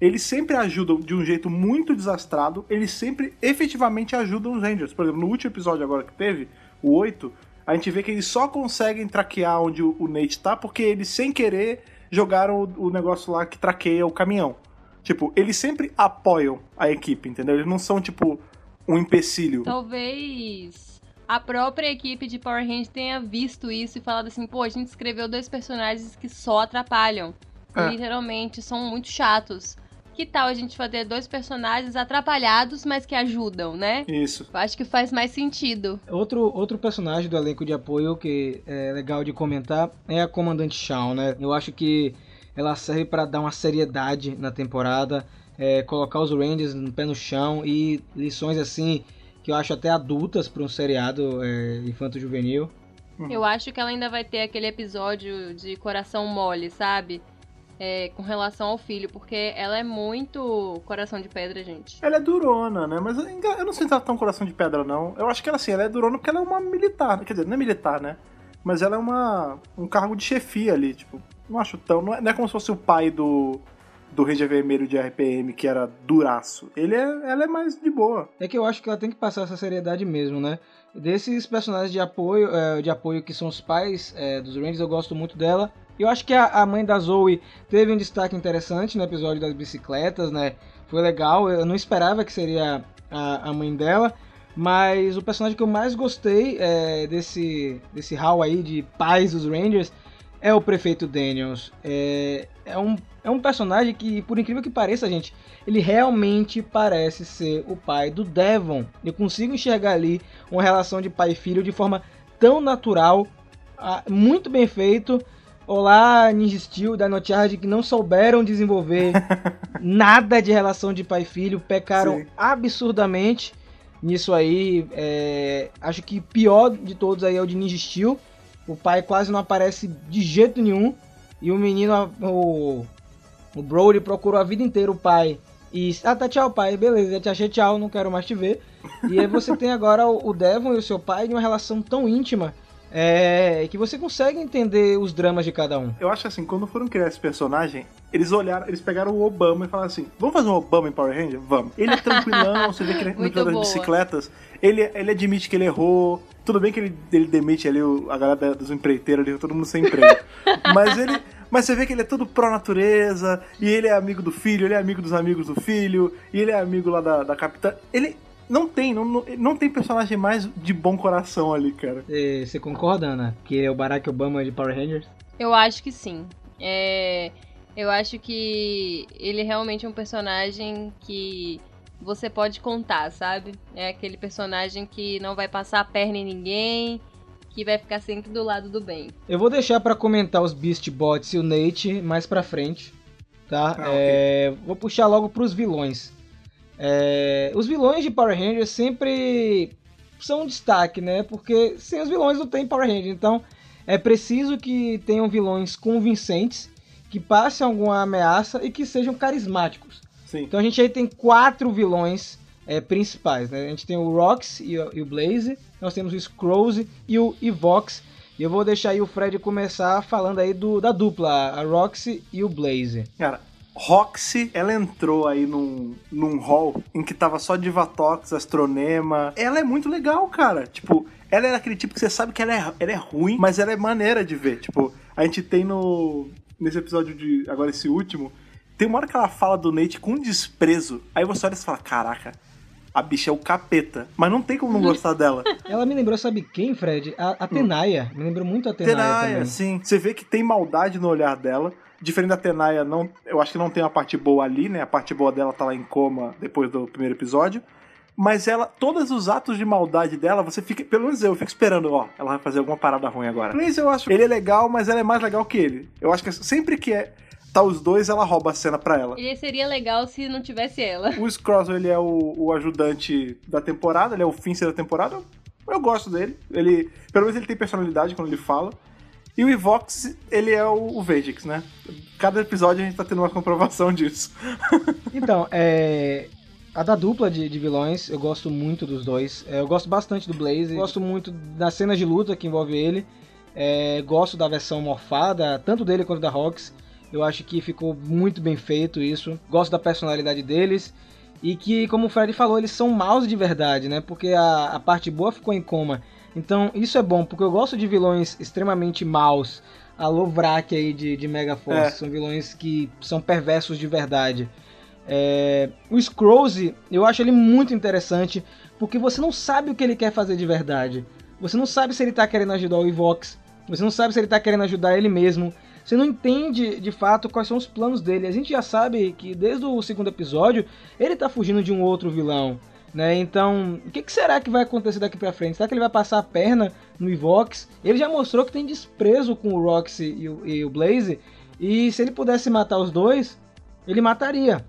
Eles sempre ajudam de um jeito muito desastrado. Eles sempre efetivamente ajudam os Rangers. Por exemplo, no último episódio agora que teve, o 8, a gente vê que eles só conseguem traquear onde o Nate tá, porque eles, sem querer, jogaram o, o negócio lá que traqueia o caminhão. Tipo, eles sempre apoiam a equipe, entendeu? Eles não são, tipo, um empecilho. Talvez a própria equipe de Power Rangers tenha visto isso e falado assim, pô, a gente escreveu dois personagens que só atrapalham. É. Literalmente, são muito chatos. Que tal a gente fazer dois personagens atrapalhados, mas que ajudam, né? Isso. Eu acho que faz mais sentido. Outro, outro personagem do elenco de apoio que é legal de comentar é a Comandante Shawn, né? Eu acho que ela serve para dar uma seriedade na temporada, é, colocar os Rangers no pé no chão e lições assim que eu acho até adultas para um seriado é, infanto-juvenil. Eu acho que ela ainda vai ter aquele episódio de coração mole, sabe? É, com relação ao filho, porque ela é muito coração de pedra, gente. Ela é durona, né? Mas eu não sei se ela tá um coração de pedra, não. Eu acho que ela, assim, ela é durona porque ela é uma militar. Quer dizer, não é militar, né? Mas ela é uma um cargo de chefia ali, tipo. Não acho tão... Não é, não é como se fosse o pai do, do Ranger Vermelho de RPM, que era duraço. Ele é, ela é mais de boa. É que eu acho que ela tem que passar essa seriedade mesmo, né? Desses personagens de apoio, é, de apoio que são os pais é, dos Rangers, eu gosto muito dela. Eu acho que a, mãe da Zoe teve um destaque interessante no episódio das bicicletas, né? Foi legal, eu não esperava que seria a, a mãe dela. Mas o personagem que eu mais gostei é, desse, desse hall aí de pais dos Rangers é o Prefeito Daniels. É, é, um, é um personagem que, por incrível que pareça, gente, ele realmente parece ser o pai do Devon. Eu consigo enxergar ali uma relação de pai e filho de forma tão natural, ah, muito bem feito. Olá, Ninja Steel da Charge que não souberam desenvolver nada de relação de pai e filho, pecaram Sim. absurdamente nisso aí. É, acho que pior de todos aí é o de Ninja Steel. O pai quase não aparece de jeito nenhum. E o menino, o, o Brody, procurou a vida inteira o pai. E, ah, tá, tchau, pai, beleza, já te achei, tchau, não quero mais te ver. E aí você tem agora o, o Devon e o seu pai de uma relação tão íntima é, que você consegue entender os dramas de cada um. Eu acho assim, quando foram criar esse personagem, eles olharam, eles pegaram o Obama e falaram assim: vamos fazer um Obama em Power Ranger? Vamos. Ele é tranquilão, você vê que ele é das bicicletas, ele, ele admite que ele errou. Tudo bem que ele, ele demite ali o- a galera dos empreiteiros ali, todo mundo sem emprego. Mas ele. Mas você vê que ele é todo pró-natureza, e ele é amigo do filho, ele é amigo dos amigos do filho, e ele é amigo lá da, da capitã. Ele não tem, não, não, tem personagem mais de bom coração ali, cara. Você você concorda, Ana? Que é o Barack Obama de Power Rangers? Eu acho que sim. É, eu acho que ele realmente é um personagem que você pode contar, sabe? É aquele personagem que não vai passar a perna em ninguém, que vai ficar sempre do lado do bem. Eu vou deixar pra comentar os Beast Bots e o Nate mais pra frente, tá? Ah, É, Vou puxar logo pros vilões. É, Os vilões de Power Rangers sempre são um destaque, né? Porque sem os vilões não tem Power Ranger. Então é preciso que tenham vilões convincentes, que passem alguma ameaça e que sejam carismáticos. Sim. Então a gente aí tem quatro vilões é, principais, né? A gente tem o Rox e o, e o Blaze, nós temos o Scrolls e o Evox. E eu vou deixar aí o Fred começar falando aí do, da dupla, a Roxy e o Blaze. Cara, Roxy, ela entrou aí num, num hall em que tava só Divatox, Astronema. Ela é muito legal, cara. Tipo, ela é aquele tipo que você sabe que ela é, ela é ruim, mas ela é maneira de ver. Tipo, a gente tem no. Nesse episódio de. Agora, esse último. Tem uma hora que ela fala do Nate com desprezo. Aí você olha e fala: Caraca, a bicha é o capeta. Mas não tem como não gostar dela. Ela me lembrou, sabe quem, Fred? A, a Tenaia. Me lembrou muito a Tenaia, Tenaia, também. sim. Você vê que tem maldade no olhar dela. Diferente da Tenaia, não, eu acho que não tem a parte boa ali, né? A parte boa dela tá lá em coma depois do primeiro episódio. Mas ela, todos os atos de maldade dela, você fica, pelo menos eu, fico esperando, ó, ela vai fazer alguma parada ruim agora. Blaze, eu acho, ele é legal, mas ela é mais legal que ele. Eu acho que sempre que é, tá os dois, ela rouba a cena pra ela. Ele seria legal se não tivesse ela. O Scrozzo, ele é o, o ajudante da temporada, ele é o Fincer da temporada. Eu gosto dele. Ele, pelo menos ele tem personalidade quando ele fala. E o Evox, ele é o, o Vegix, né? Cada episódio a gente tá tendo uma comprovação disso. Então, é. A da dupla de, de vilões, eu gosto muito dos dois. É, eu gosto bastante do Blaze, gosto muito das cenas de luta que envolve ele. É, gosto da versão morfada, tanto dele quanto da Rox. Eu acho que ficou muito bem feito isso. Gosto da personalidade deles. E que, como o Fred falou, eles são maus de verdade, né? Porque a, a parte boa ficou em coma. Então, isso é bom, porque eu gosto de vilões extremamente maus. A Lovrak aí de, de Mega Force. É. São vilões que são perversos de verdade. É, o Scrolls, eu acho ele muito interessante, porque você não sabe o que ele quer fazer de verdade. Você não sabe se ele tá querendo ajudar o Evox, você não sabe se ele tá querendo ajudar ele mesmo. Você não entende de fato quais são os planos dele. A gente já sabe que desde o segundo episódio ele tá fugindo de um outro vilão. Né? Então, o que, que será que vai acontecer daqui pra frente? Será que ele vai passar a perna no Evox? Ele já mostrou que tem desprezo com o Roxy e o, e o Blaze. E se ele pudesse matar os dois, ele mataria.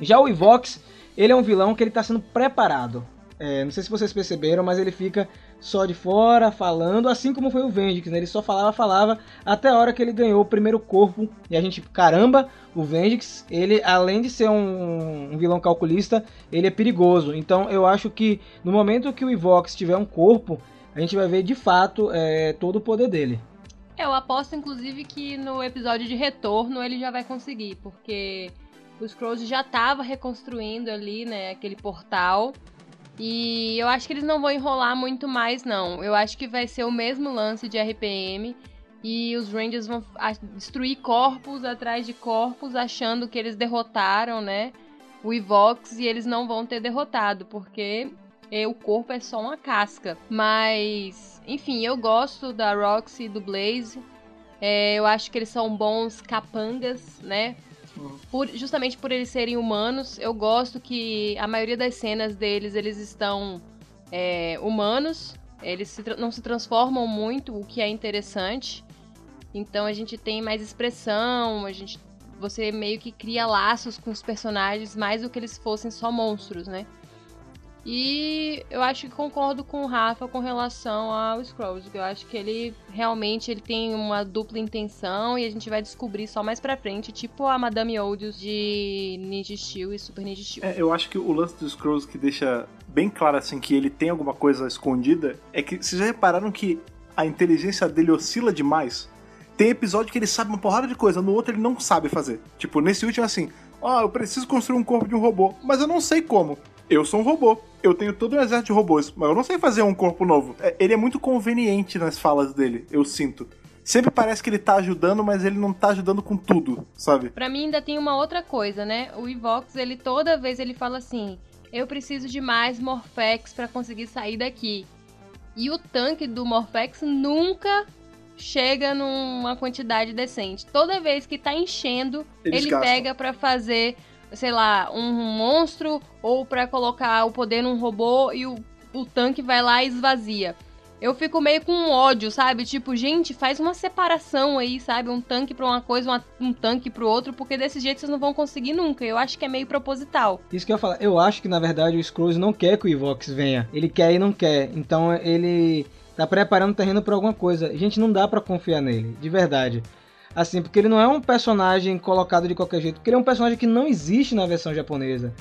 Já o Evox, ele é um vilão que ele tá sendo preparado. É, não sei se vocês perceberam, mas ele fica só de fora, falando, assim como foi o Vendix, né? Ele só falava, falava, até a hora que ele ganhou o primeiro corpo. E a gente, caramba, o Vendix, ele, além de ser um, um vilão calculista, ele é perigoso. Então eu acho que no momento que o Evox tiver um corpo, a gente vai ver de fato é, todo o poder dele. Eu aposto, inclusive, que no episódio de retorno ele já vai conseguir, porque o Scrolls já tava reconstruindo ali, né, aquele portal. E eu acho que eles não vão enrolar muito mais, não. Eu acho que vai ser o mesmo lance de RPM. E os Rangers vão destruir corpos atrás de corpos, achando que eles derrotaram, né? O Evox e eles não vão ter derrotado, porque é, o corpo é só uma casca. Mas, enfim, eu gosto da Roxy e do Blaze. É, eu acho que eles são bons capangas, né? Por- justamente por eles serem humanos, eu gosto que a maioria das cenas deles, eles estão é, humanos. Eles se não se transformam muito, o que é interessante. Então a gente tem mais expressão, a gente, você meio que cria laços com os personagens mais do que eles fossem só monstros, né? E eu acho que concordo com o Rafa com relação ao Scrolls, eu acho que ele realmente ele tem uma dupla intenção e a gente vai descobrir só mais pra frente, tipo a Madame Odious de Ninja Steel e Super Ninja Steel. É, eu acho que o lance dos Scrolls que deixa bem claro assim que ele tem alguma coisa escondida é que vocês já repararam que a inteligência dele oscila demais. Tem episódio que ele sabe uma porrada de coisa, no outro ele não sabe fazer. Tipo, nesse último é assim: ó, eu preciso construir um corpo de um robô, mas eu não sei como. Eu sou um robô. Eu tenho todo um exército de robôs, mas eu não sei fazer um corpo novo. É, Ele é muito conveniente nas falas dele, eu sinto. Sempre parece que ele tá ajudando, mas ele não tá ajudando com tudo, sabe? Pra mim ainda tem uma outra coisa, né? O Ivox, ele toda vez ele fala assim: "Eu preciso de mais Morphex pra conseguir sair daqui". E o tanque do Morphex nunca chega numa quantidade decente. Toda vez que tá enchendo, ele gastam. pega pra fazer, sei lá, um monstro ou pra colocar o poder num robô e o, o tanque vai lá e esvazia. Eu fico meio com ódio, sabe? Tipo, gente, faz uma separação aí, sabe? Um tanque pra uma coisa, uma- um tanque pro outro, porque desse jeito vocês não vão conseguir nunca. Eu acho que é meio proposital. Isso que eu ia falar. Eu acho que na verdade o Scrolls não quer que o Evox venha. Ele quer e não quer. Então ele tá preparando o terreno pra alguma coisa. Gente, não dá pra confiar nele, de verdade. Assim, porque ele não é um personagem colocado de qualquer jeito. Porque ele é um personagem que não existe na versão japonesa.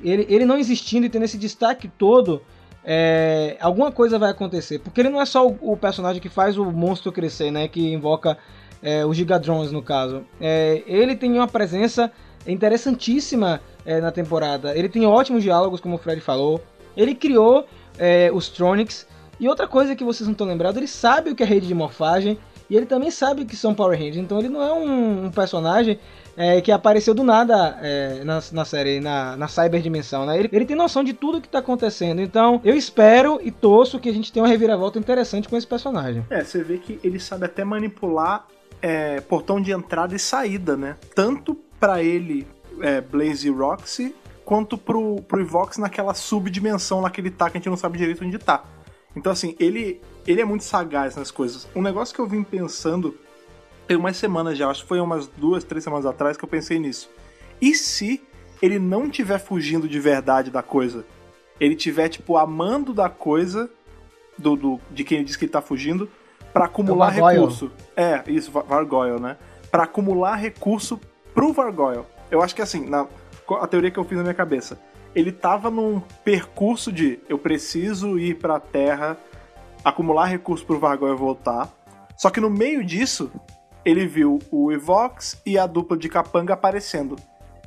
Ele, ele não existindo e tendo esse destaque todo, é, alguma coisa vai acontecer. Porque ele não é só o, o personagem que faz o monstro crescer, né? Que invoca é, os Gigadrons, no caso. É, ele tem uma presença interessantíssima é, na temporada. Ele tem ótimos diálogos, como o Fred falou. Ele criou é, os Tronics. E outra coisa que vocês não estão lembrados, ele sabe o que é rede de morfagem. E ele também sabe que são Power Rangers. Então ele não é um, um personagem é, que apareceu do nada é, na, na série, na, na cyberdimensão, né? Ele, ele tem noção de tudo que tá acontecendo. Então eu espero e torço que a gente tenha uma reviravolta interessante com esse personagem. É, você vê que ele sabe até manipular é, portão de entrada e saída, né? Tanto pra ele, é, Blaze Roxy, quanto pro, pro Evox naquela subdimensão lá que ele tá, que a gente não sabe direito onde tá. Então, assim, ele, ele é muito sagaz nas coisas. Um negócio que eu vim pensando tem umas semanas já, acho que foi umas duas, três semanas atrás que eu pensei nisso. E se ele não tiver fugindo de verdade da coisa? Ele tiver, tipo, amando da coisa, do, do- de quem ele diz que ele tá fugindo, pra acumular Vargoyle. recurso. É, isso, Va- Vargoyle, né? Pra acumular recurso pro Vargoyle. Eu acho que assim, na, a teoria que eu fiz na minha cabeça, ele tava num percurso de eu preciso ir pra Terra, acumular recurso pro Vargoyle voltar. Só que no meio disso, ele viu o Evox e a dupla de capanga aparecendo.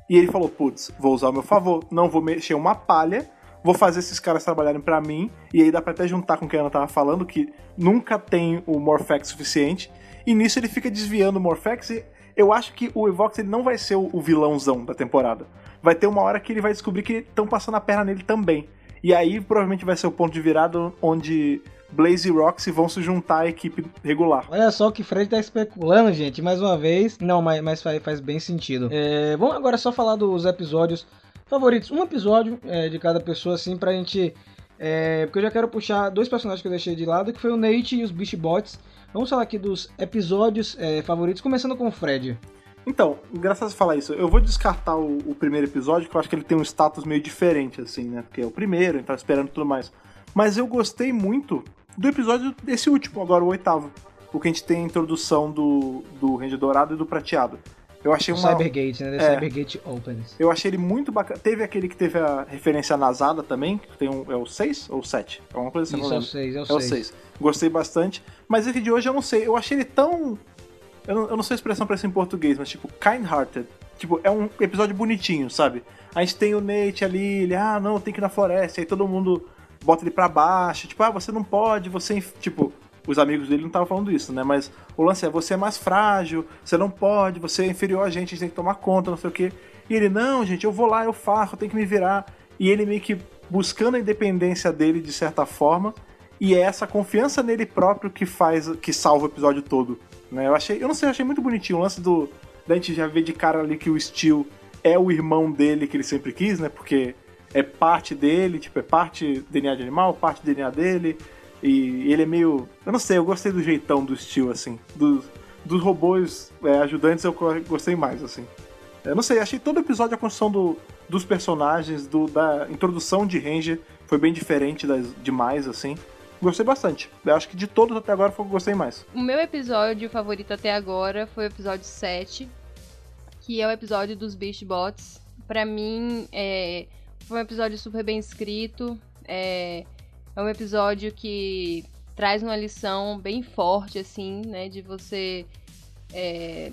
E ele falou: Putz, vou usar ao meu favor, não vou mexer uma palha, vou fazer esses caras trabalharem pra mim. E aí dá pra até juntar com o que a Ana tava falando, que nunca tem o Morphex suficiente. E nisso ele fica desviando o Morphex. E eu acho que o Evox ele não vai ser o, o vilãozão da temporada. Vai ter uma hora que ele vai descobrir que estão passando a perna nele também. E aí provavelmente vai ser o ponto de virada onde Blaze e Roxy vão se juntar à equipe regular. Olha só o que Fred tá especulando, gente, mais uma vez. Não, mas, mas faz, bem sentido. É, vamos agora só falar dos episódios favoritos. Um episódio é, de cada pessoa, assim, pra gente. é, porque eu já quero puxar dois personagens que eu deixei de lado, que foi o Nate e os Beast Bots. Vamos falar aqui dos episódios é, favoritos, começando com o Fred. Então, engraçado você falar isso. Eu vou descartar o, o primeiro episódio, que eu acho que ele tem um status meio diferente, assim, né? Porque é o primeiro, então esperando tudo mais. Mas eu gostei muito do episódio desse último, agora o oitavo. O que a gente tem a introdução do, do Ranger Dourado e do Prateado. Eu achei O uma. Cybergate, né? The É. Cybergate Opens. Eu achei ele muito bacana. Teve aquele que teve a referência à Nasada também, que tem um. É o 6 ou 7? É uma coisa assim, Isso não é o lembro. 6, é o É o 6. 6. Gostei bastante. Mas esse de hoje eu não sei. Eu achei ele tão. Eu não, eu não sei a expressão pra isso em português, mas tipo, kind-hearted. Tipo, é um episódio bonitinho, sabe? A gente tem o Nate ali, ele, ah, não, tem que ir na floresta. Aí todo mundo bota ele pra baixo. Tipo, ah, você não pode, você. Tipo, os amigos dele não estavam falando isso, né? Mas o lance é, você é mais frágil, você não pode, você é inferior a gente, a gente tem que tomar conta, não sei o quê. E ele, não, gente, eu vou lá, eu faço, eu tenho que me virar. E ele meio que buscando a independência dele de certa forma. E é essa confiança nele próprio que faz, que salva o episódio todo. Né? Eu achei, eu não sei, eu achei muito bonitinho o lance do da gente já ver de cara ali que o Steel é o irmão dele que ele sempre quis, né? Porque é parte dele, tipo, é parte DNA de animal, parte DNA dele. E ele é meio. Eu não sei, eu gostei do jeitão do Steel, assim. Dos, dos robôs é, ajudantes eu gostei mais, assim. Eu não sei, achei todo o episódio a construção do, dos personagens, do, da introdução de Ranger foi bem diferente das demais, assim. Gostei bastante. Eu acho que de todos até agora foi o que gostei mais. O meu episódio favorito até agora foi o episódio 7, que é o episódio dos Beast Bots. Pra mim, é, foi um episódio super bem escrito. É, é um episódio que traz uma lição bem forte, assim, né? De você é,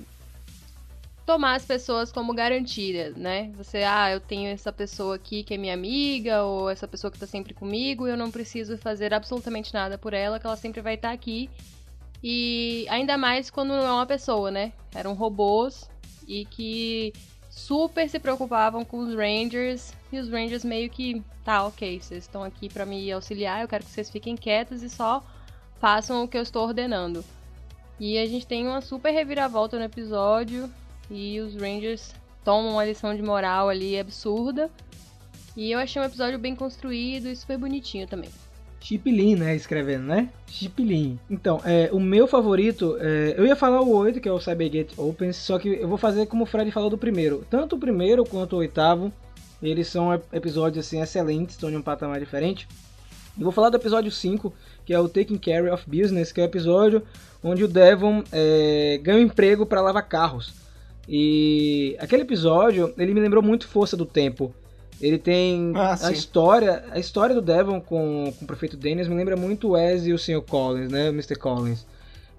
tomar as pessoas como garantida, né? Você, ah, eu tenho essa pessoa aqui que é minha amiga, ou essa pessoa que tá sempre comigo, eu não preciso fazer absolutamente nada por ela, que ela sempre vai estar aqui. E ainda mais quando não é uma pessoa, né? Eram robôs e que super se preocupavam com os Rangers. E os Rangers meio que, tá, ok, vocês estão aqui pra me auxiliar, eu quero que vocês fiquem quietos e só façam o que eu estou ordenando. E a gente tem uma super reviravolta no episódio e os Rangers tomam uma lição de moral ali absurda. E eu achei um episódio bem construído e super bonitinho também. Chipilin, né? Escrevendo, né? Chipilin. Então, é, o meu favorito, é, eu ia falar o 8, que é o Cybergate Opens, só que eu vou fazer como o Fred falou do primeiro. Tanto o primeiro quanto o oitavo, eles são ep- episódios assim excelentes, estão em um patamar diferente. Eu vou falar do episódio 5, que é o Taking Care of Business, que é o episódio onde o Devon é, ganha um emprego para lavar carros. E aquele episódio, ele me lembrou muito Força do Tempo. Ele tem Ah, a sim. história, a história do Devon com, com o prefeito Daniels me lembra muito o Wes e o Sr. Collins, né, o Mr. Collins.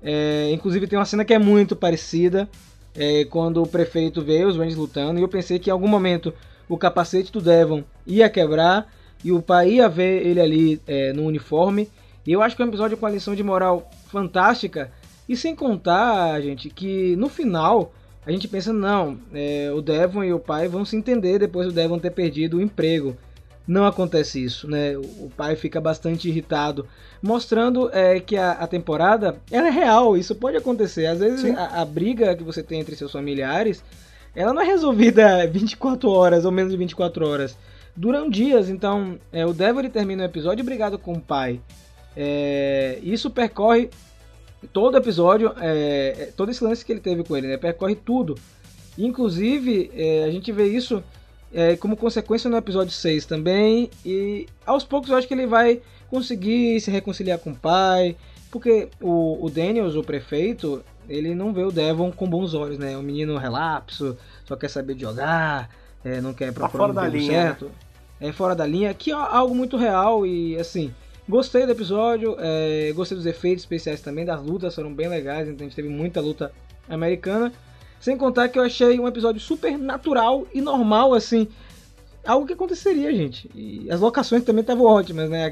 É, inclusive tem uma cena que é muito parecida, é, quando o prefeito vê os Rangers lutando, e eu pensei que em algum momento o capacete do Devon ia quebrar e o pai ia ver ele ali é, no uniforme. E eu acho que é um episódio com uma lição de moral fantástica. E sem contar, gente, que no final a gente pensa, não, é, o Devon e o pai vão se entender depois do Devon ter perdido o emprego. Não acontece isso, né? O pai fica bastante irritado, mostrando é, que a, a temporada ela é real, isso pode acontecer. Às vezes a, a briga que você tem entre seus familiares, ela não é resolvida 24 horas ou menos de 24 horas. Duram dias, então é, o Devon ele termina o episódio brigado com o pai. É, isso percorre todo o episódio, é, é, todo esse lance que ele teve com ele, né? Percorre tudo. Inclusive, é, a gente vê isso é, como consequência no episódio 6 também. E aos poucos eu acho que ele vai conseguir se reconciliar com o pai. Porque o, o Daniels, o prefeito, ele não vê o Devon com bons olhos, né? É um menino relapso, só quer saber de jogar, é, não quer procurar fora um da linha, né? certo. É fora da linha, que é algo muito real e assim. Gostei do episódio, é, gostei dos efeitos especiais também, das lutas foram bem legais, então a gente teve muita luta americana. Sem contar que eu achei um episódio super natural e normal, assim. Algo que aconteceria, gente. E as locações também estavam ótimas, né?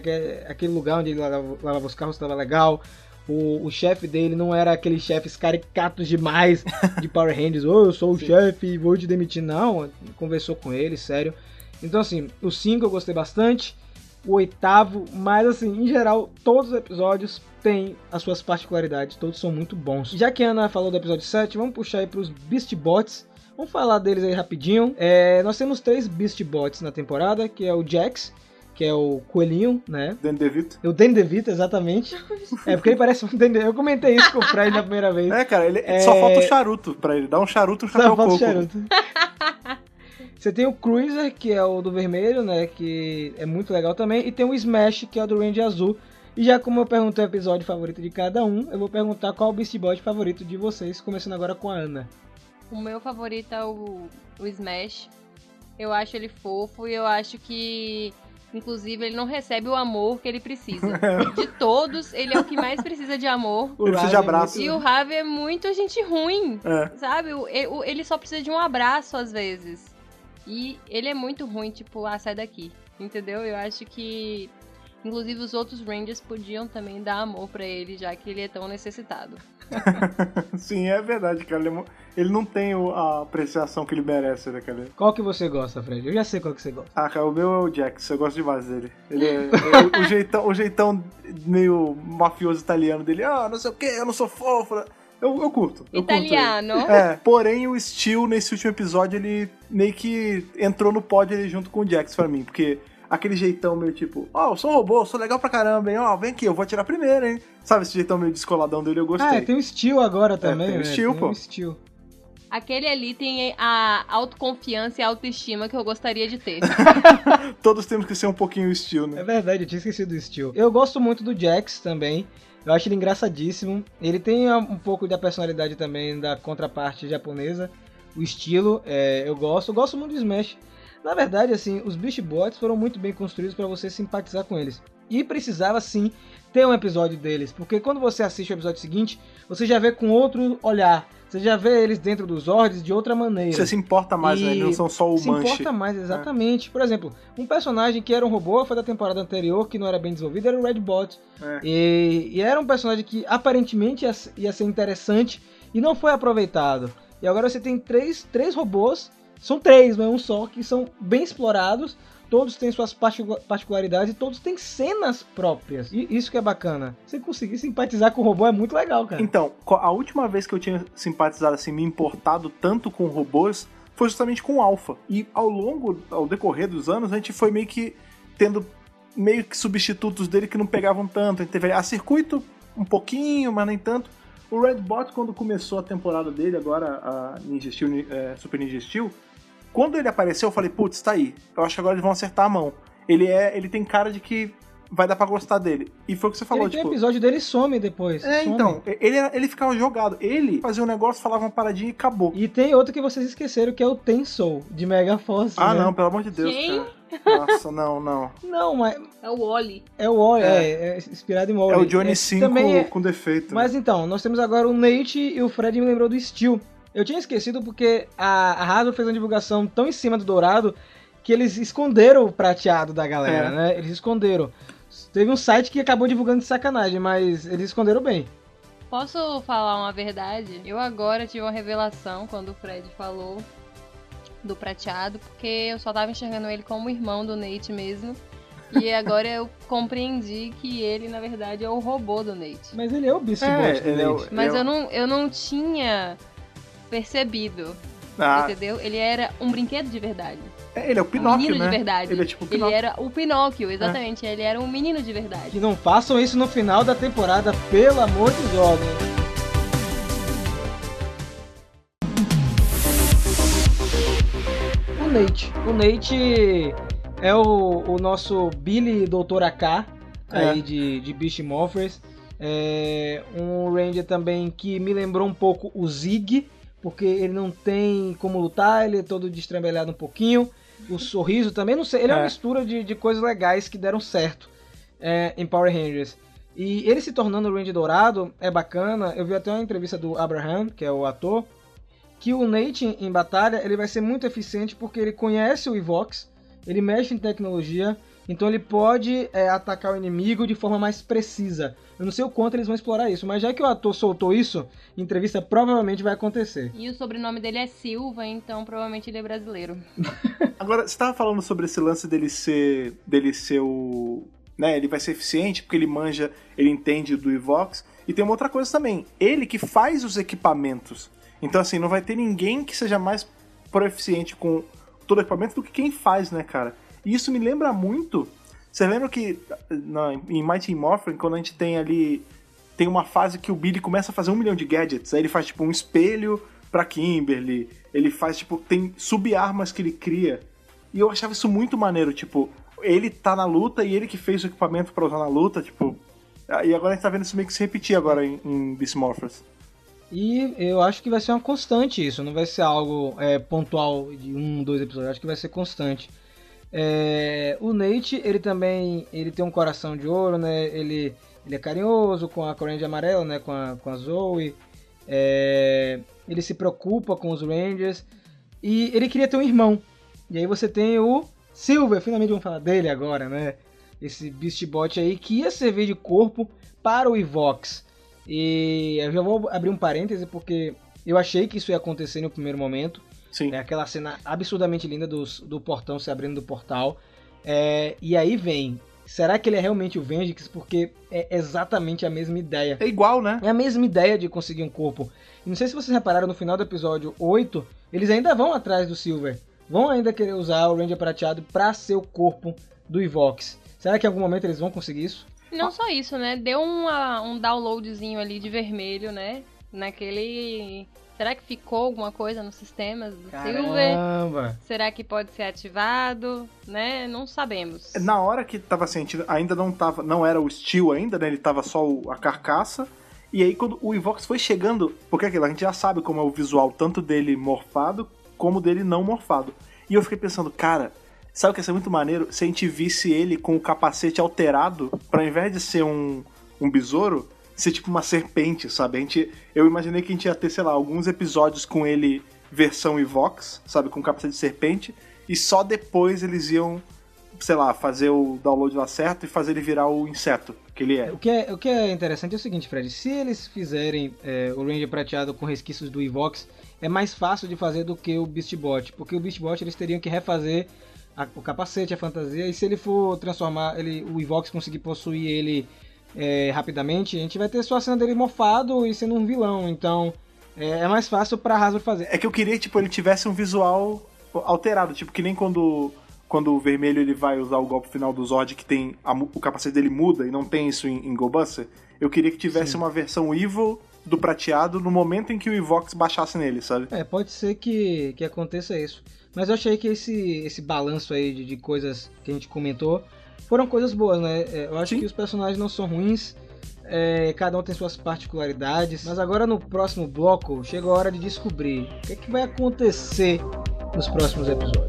Aquele, lugar onde ele lavava, lavava os carros estava legal. O, o chefe dele não era aqueles chefes caricatos demais de Power Rangers. Ô, eu sou o chefe, vou te demitir. Não, conversou com ele, sério. Então, assim, o 5 eu gostei bastante. O oitavo, mas assim, em geral, todos os episódios têm as suas particularidades, todos são muito bons. Já que a Ana falou do episódio 7, vamos puxar aí pros Beast Bots. Vamos falar deles aí rapidinho. É, nós temos três Beast Bots na temporada, que é o Jax, que é o coelhinho, né? Danny DeVito. O Danny DeVito, exatamente. É, porque ele parece um Danny. Eu comentei isso com o Fred na primeira vez. É, cara, ele É. só falta o charuto pra ele. Dá um charuto e um chapéu Não, falta o charuto. Você tem o Cruiser, que é o do vermelho, né? Que é muito legal também. E tem o Smash, que é o do Ranger azul. E já como eu perguntei o episódio favorito de cada um, eu vou perguntar qual o Beast Boy favorito de vocês, começando agora com a Ana. O meu favorito é o, o Smash. Eu acho ele fofo e eu acho que, inclusive, ele não recebe o amor que ele precisa. De todos, ele é o que mais precisa de amor. Ele precisa de é abraço. E o Ravi é muito gente ruim, É. sabe? O- o- Ele só precisa de um abraço às vezes. E ele é muito ruim, tipo, ah, sai daqui. Entendeu? Eu acho que. Inclusive os outros Rangers podiam também dar amor pra ele, já que ele é tão necessitado. Sim, é verdade, cara. Ele, é não tem a apreciação que ele merece, né, cara? Qual que você gosta, Fred? Eu já sei qual que você gosta. Ah, cara, o meu é o Jax, eu gosto demais dele. Ele é, é o, jeitão, o jeitão meio mafioso italiano dele. Ah, não sei o que, eu não sou fofo. Eu, eu curto. Eu curto. Italiano. É, porém o Steel nesse último episódio ele meio que entrou no pódio ali junto com o Jax pra mim, porque aquele jeitão meio tipo, ó, eu sou um robô, sou legal pra caramba, hein, ó, vem aqui, eu vou atirar primeiro, hein. Sabe esse jeitão meio descoladão dele, eu gostei. Ah, é, tem o Steel agora também, tem o né? Steel, tem pô. o Steel. Aquele ali tem a autoconfiança e a autoestima que eu gostaria de ter. Todos temos que ser um pouquinho Steel, É né? verdade, eu tinha esquecido do Steel. Eu gosto muito do Jax também. Eu acho ele engraçadíssimo. Ele tem um pouco da personalidade também da contraparte japonesa. O estilo, é, eu gosto. Eu gosto muito do Smash. Na verdade, assim, os Beast Bots foram muito bem construídos para você simpatizar com eles. E precisava sim ter um episódio deles, porque quando você assiste o episódio seguinte, você já vê com outro olhar. Você já vê eles dentro dos Zords de outra maneira. Você se importa mais, né? E Eles não são só o se manche. importa mais, exatamente. Por exemplo, um personagem que era um robô foi da temporada anterior, que não era bem desenvolvido, era o Red Bot. É. E, e era um personagem que aparentemente ia, ia ser interessante e não foi aproveitado. E agora você tem três, três robôs, são três, não é um só, que são bem explorados. Todos têm suas particu- particularidades e todos têm cenas próprias. E isso que é bacana. Você conseguir simpatizar com o robô é muito legal, cara. Então, a última vez que eu tinha simpatizado, assim, me importado tanto com robôs foi justamente com o Alpha. E ao longo, ao decorrer dos anos, a gente foi meio que tendo meio que substitutos dele que não pegavam tanto. A gente teve a Circuito um pouquinho, mas nem tanto. O Red Bot, quando começou a temporada dele, agora a Ninja Steel, é, Super Ninja Steel, quando ele apareceu, eu falei, putz, tá aí. Eu acho que agora eles vão acertar a mão. Ele é, ele tem cara de que vai dar pra gostar dele. E foi o que você falou, Ele tem tipo. episódio dele e some depois. É, some. então, ele, ele ficava jogado. Ele fazia um negócio, falava uma paradinha e acabou. E tem outro que vocês esqueceram, que é o Tensou, de Mega Force. ah, né? não, pelo amor de Deus, Quem? cara. Nossa, não, não. Não, mas É o Wally. é o Wally, É. é, é inspirado em Wally. É o Johnny É, 5 também é- com defeito. Mas então, nós temos agora o Nate e o Fred me lembrou do Steel. Eu tinha esquecido porque a, a Hasbro fez uma divulgação tão em cima do dourado que eles esconderam o prateado da galera, É. né? Eles esconderam. Teve um site que acabou divulgando de sacanagem, mas eles esconderam bem. Posso falar uma verdade? Eu agora tive uma revelação quando o Fred falou do prateado, porque eu só tava enxergando ele como irmão do Nate mesmo. E agora eu compreendi que ele, na verdade, é o robô do Nate. Mas ele é o Beast É, do é o- Nate. Mas Eu- eu não, eu não tinha percebido, Ah, entendeu? Ele era um brinquedo de verdade. é, ele é o um Pinóquio, menino né? de verdade. Ele é tipo Ele era o Pinóquio, exatamente. Ele era um menino de verdade. Que não façam isso no final da temporada, pelo amor de Deus. O Nate. O Nate é o, o nosso Billy Doutor AK aí É. de, de Beast Morphers. É um Ranger também que me lembrou um pouco o Zig, porque ele não tem como lutar, ele é todo destrambelhado um pouquinho. O sorriso também, não sei, ele é, uma É. mistura de, de coisas legais que deram certo é, em Power Rangers. E ele se tornando o Ranger Dourado é bacana. Eu vi até uma entrevista do Abraham, que é o ator, que o Nate em, em batalha ele vai ser muito eficiente porque ele conhece o Evox, ele mexe em tecnologia, então ele pode é, atacar o inimigo de forma mais precisa. Eu não sei o quanto eles vão explorar isso, mas já que o ator soltou isso, em entrevista provavelmente vai acontecer. E o sobrenome dele é Silva, então provavelmente ele é brasileiro. Agora, você tava falando sobre esse lance dele ser. dele ser o. Né, ele vai ser eficiente porque ele manja, ele entende do Evox. E tem uma outra coisa também. Ele que faz os equipamentos. Então, assim, não vai ter ninguém que seja mais proficiente com todo o equipamento do que quem faz, né, cara? E isso me lembra muito. Você lembra que na, em Mighty Morphin, quando a gente tem ali. Tem uma fase que o Billy começa a fazer um milhão de gadgets. Aí ele faz, tipo, um espelho pra Kimberly. Ele faz, tipo, tem sub-armas que ele cria. E eu achava isso muito maneiro, tipo, ele tá na luta e ele que fez o equipamento pra usar na luta, tipo. E agora a gente tá vendo isso meio que se repetir agora em, em Morphers. E eu acho que vai ser uma constante isso, não vai ser algo é, pontual de um, dois episódios, eu acho que vai ser constante. É, o Nate, ele também ele tem um coração de ouro, né? Ele, ele é carinhoso com a corrente amarela, né? Com a, com a Zoe. É, ele se preocupa com os Rangers. E ele queria ter um irmão. E aí você tem o Silver, finalmente vamos falar dele agora, né? Esse Beast Bot aí que ia servir de corpo para o Evox. E eu já vou abrir um parêntese porque eu achei que isso ia acontecer no primeiro momento. Sim. É aquela cena absurdamente linda dos- do portão se abrindo do portal. É, e aí vem. Será que ele é realmente o Vengix? Porque é exatamente a mesma ideia. É igual, né? É a mesma ideia de conseguir um corpo. E não sei se vocês repararam no final do episódio 8, eles ainda vão atrás do Silver. Vão ainda querer usar o Ranger prateado pra ser o corpo do Evox. Será que em algum momento eles vão conseguir isso? Não só isso, né? Deu uma- um downloadzinho ali de vermelho, né? Naquele. Será que ficou alguma coisa nos sistemas do Silver? Caramba! Será que pode ser ativado? Né? Não sabemos. Na hora que tava sentindo, ainda não tava, não era o Steel ainda, né? Ele tava só o- a carcaça. E aí quando o Evox foi chegando, porque aquilo, a gente já sabe como é o visual tanto dele morfado como dele não morfado. E eu fiquei pensando, cara, Sabe o que ia ser muito maneiro? Se a gente visse ele com o capacete alterado, pra ao invés de ser um, um besouro, ser tipo uma serpente, sabe? A gente, eu imaginei que a gente ia ter, sei lá, alguns episódios com ele versão Evox, sabe? Com capacete de serpente, e só depois eles iam, sei lá, fazer o download lá certo e fazer ele virar o inseto que ele é. O que é, o que é interessante é o seguinte, Fred. Se eles fizerem é, o Ranger prateado com resquícios do Evox, é mais fácil de fazer do que o Beastbot. Porque o Beastbot eles teriam que refazer a- o capacete, a fantasia. E se ele for transformar, ele, o Evox conseguir possuir ele é, rapidamente, a gente vai ter só a cena dele mofado e sendo um vilão. Então é, é mais fácil pra Hasbro fazer. É que eu queria que tipo, ele tivesse um visual alterado, tipo, que nem quando, quando o vermelho ele vai usar o golpe final do Zord, que tem a o capacete dele muda e não tem isso em, em GoBuster. Eu queria que tivesse uma versão evil do prateado no momento em que o Evox baixasse nele, sabe? É, pode ser que, que aconteça isso. Mas eu achei que esse, esse balanço aí de, de coisas que a gente comentou foram coisas boas, né? É, Eu acho Sim. que os personagens não são ruins, é, cada um tem suas particularidades. Mas agora no próximo bloco chega a hora de descobrir o que, é que vai acontecer nos próximos episódios.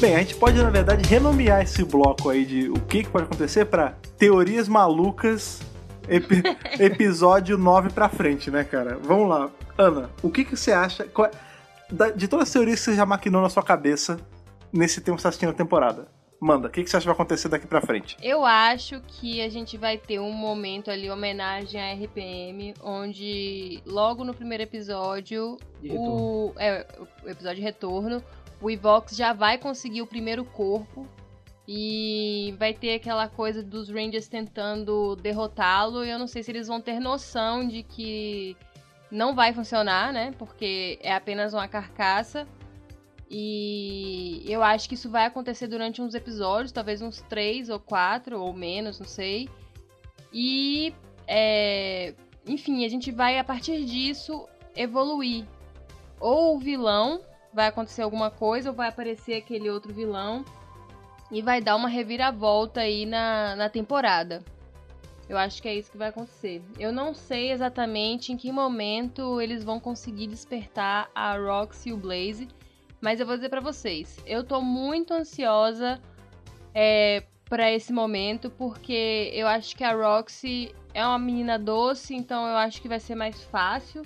Bem, a gente pode, na verdade, renomear esse bloco aí de o que, que pode acontecer pra Teorias Malucas, epi- episódio 9 pra frente, né, cara? Vamos lá. Ana, o que, que você acha? qual é- de todas as teorias que você já maquinou na sua cabeça nesse tempo que você tá assistindo a temporada, manda, o que, que você acha que vai acontecer daqui pra frente? Eu acho que a gente vai ter um momento ali, homenagem à RPM, onde logo no primeiro episódio, o, é, o episódio de retorno, o Evox já vai conseguir o primeiro corpo e vai ter aquela coisa dos Rangers tentando derrotá-lo. E eu não sei se eles vão ter noção de que não vai funcionar, né? Porque é apenas uma carcaça. E eu acho que isso vai acontecer durante uns episódios, talvez uns três ou quatro ou menos, não sei. E, é, enfim, a gente vai a partir disso evoluir. Ou o vilão vai acontecer alguma coisa, ou vai aparecer aquele outro vilão e vai dar uma reviravolta aí na, na temporada. Eu acho que é isso que vai acontecer. Eu não sei exatamente em que momento eles vão conseguir despertar a Roxy e o Blaze. Mas eu vou dizer pra vocês, eu tô muito ansiosa é, para esse momento, porque eu acho que a Roxy é uma menina doce, então eu acho que vai ser mais fácil.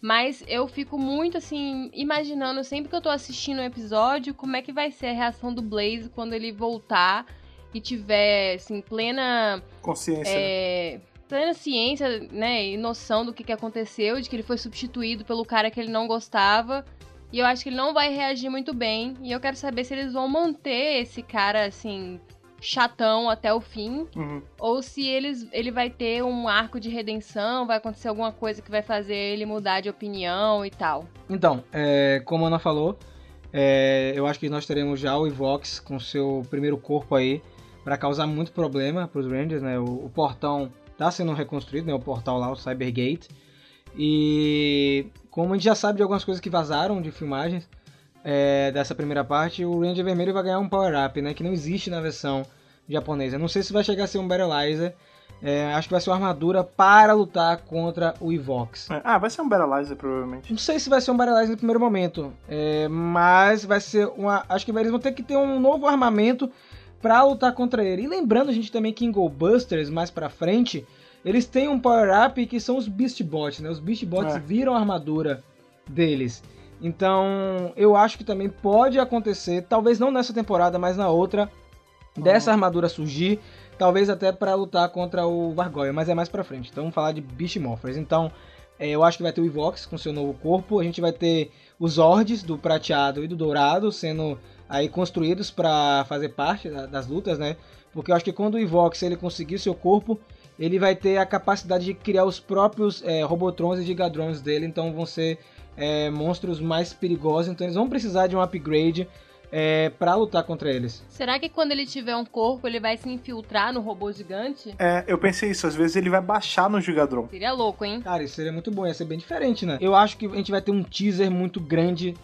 Mas eu fico muito assim, imaginando sempre que eu tô assistindo um episódio, como é que vai ser a reação do Blaze quando ele voltar e tiver, assim, plena Consciência. né? é, plena ciência, né, e noção do que, que aconteceu, de que ele foi substituído pelo cara que ele não gostava. E eu acho que ele não vai reagir muito bem. E eu quero saber se eles vão manter esse cara, assim, chatão até o fim. Uhum. Ou se eles, ele vai ter um arco de redenção, vai acontecer alguma coisa que vai fazer ele mudar de opinião e tal. Então, é, como a Ana falou, é, eu acho que nós teremos já o Evox com seu primeiro corpo aí para causar muito problema para os Rangers, né? O, o portão está sendo reconstruído, né? O portal lá, o Cybergate. E como a gente já sabe de algumas coisas que vazaram de filmagens é, dessa primeira parte, o Ranger Vermelho vai ganhar um power-up, né? Que não existe na versão japonesa. Não sei se vai chegar a ser um Battleizer. É, acho que vai ser uma armadura para lutar contra o Evox. É, Ah, vai ser um Battleizer, provavelmente. Não sei se vai ser um Battleizer no primeiro momento, é, mas vai ser uma. Acho que eles vão ter que ter um novo armamento pra lutar contra ele. E lembrando a gente também que em Go Busters, mais pra frente, eles têm um power-up que são os Beast Bots, né? Os Beast Bots É. viram a armadura deles. Então, eu acho que também pode acontecer, talvez não nessa temporada, mas na outra, dessa armadura surgir, talvez até pra lutar contra o Vargoyle, mas é mais pra frente. Então, vamos falar de Beast Morphers. Então, é, eu acho que vai ter o Evox com seu novo corpo, a gente vai ter os Ords do prateado e do dourado sendo aí construídos pra fazer parte da- das lutas, né? Porque eu acho que quando o Evox ele conseguir seu corpo, ele vai ter a capacidade de criar os próprios é, Robotrons e Gigadrons dele, então vão ser é, monstros mais perigosos, então eles vão precisar de um upgrade é, para lutar contra eles. Será que quando ele tiver um corpo, ele vai se infiltrar no robô gigante? É, eu pensei isso, às vezes ele vai baixar no Gigadron. Seria louco, hein? Cara, isso seria muito bom, ia ser bem diferente, né? Eu acho que a gente vai ter um teaser muito grande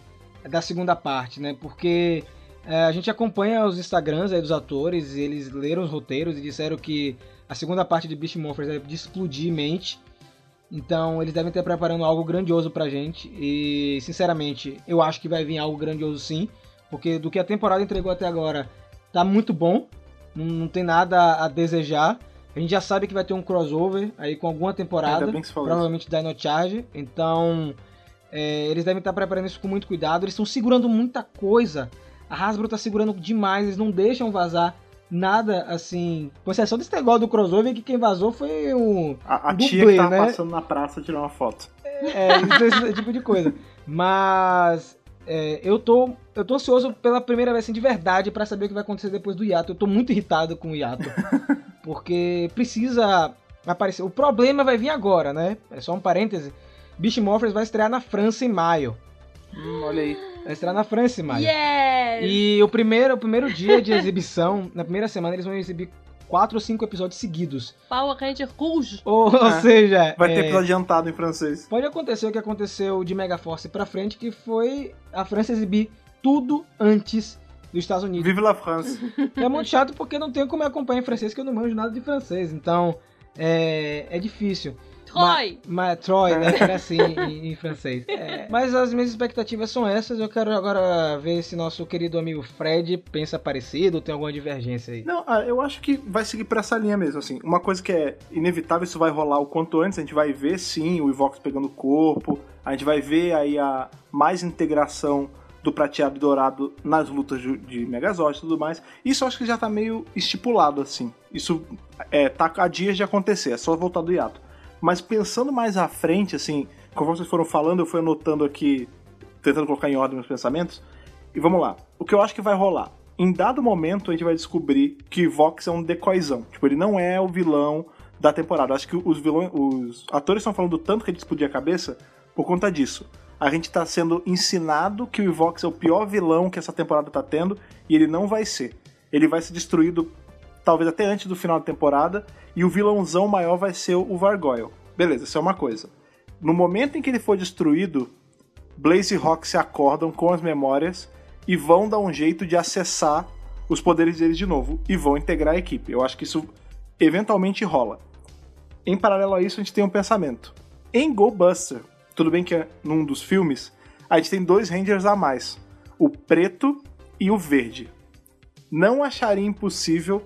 da segunda parte, né? Porque é, a gente acompanha os Instagrams aí dos atores, e eles leram os roteiros e disseram que a segunda parte de Beast Morphers é de explodir mente. Então eles devem estar preparando algo grandioso pra gente. E sinceramente, eu acho que vai vir algo grandioso sim. Porque do que a temporada entregou até agora, tá muito bom. Não, não tem nada a desejar. A gente já sabe que vai ter um crossover aí com alguma temporada. Provavelmente Dino Charge. Então, é, eles devem estar preparando isso com muito cuidado. Eles estão segurando muita coisa. A Hasbro tá segurando demais. Eles não deixam vazar nada assim. Com exceção desse negócio do crossover, que quem vazou foi o. A, a Dublê, tia que tava né? passando na praça tirou uma foto. É, esse, esse tipo de coisa. Mas é, eu tô. Eu tô ansioso pela primeira vez assim, de verdade pra saber o que vai acontecer depois do hiato. Eu tô muito irritado com o hiato. porque precisa aparecer. O problema vai vir agora, né? É só um parêntese. Beast Morphers vai estrear na França em maio. Hum, olha aí. Vai estrear na França maio. Yes! E o primeiro, o primeiro dia de exibição, na primeira semana, eles vão exibir quatro ou cinco episódios seguidos. Power Ranger Rouge. Ou, ou É. seja, Vai ter é, episódio adiantado em francês. pode acontecer o que aconteceu de Megaforce pra frente, que foi a França exibir tudo antes dos Estados Unidos. Vive la France. É muito chato porque não tenho como acompanhar em francês, que eu não manjo nada de francês. Então, é, é difícil. Troy! Mas Troy, né? Era assim em, em francês. É, mas as minhas expectativas são essas. Eu quero agora ver se nosso querido amigo Fred pensa parecido ou tem alguma divergência aí. Não, ah, eu acho que vai seguir pra essa linha mesmo, assim. Uma coisa que é inevitável, isso vai rolar o quanto antes, a gente vai ver sim o Evox pegando corpo, a gente vai ver aí a mais integração do prateado e dourado nas lutas de, de Megazord e tudo mais. Isso eu acho que já tá meio estipulado, assim. Isso é, tá a dias de acontecer, é só voltar do hiato. Mas pensando mais à frente, assim, conforme vocês foram falando, eu fui anotando aqui, tentando colocar em ordem meus pensamentos. E vamos lá. O que eu acho que vai rolar? Em dado momento, a gente vai descobrir que Vox é um decoyzão. Tipo, ele não é o vilão da temporada. Eu acho que os vilões, os atores estão falando tanto que ele explodir a cabeça por conta disso. A gente tá sendo ensinado que o Vox é o pior vilão que essa temporada tá tendo e ele não vai ser. Ele vai ser destruído talvez até antes do final da temporada e o vilãozão maior vai ser o Vargoyle. Beleza, isso é uma coisa. No momento em que ele for destruído, Blaze e Rock se acordam com as memórias e vão dar um jeito de acessar os poderes deles de novo e vão integrar a equipe. Eu acho que isso eventualmente rola. Em paralelo a isso, a gente tem um pensamento. Em Go Buster, tudo bem que é num dos filmes, a gente tem dois Rangers a mais: o preto e o verde. Não acharia impossível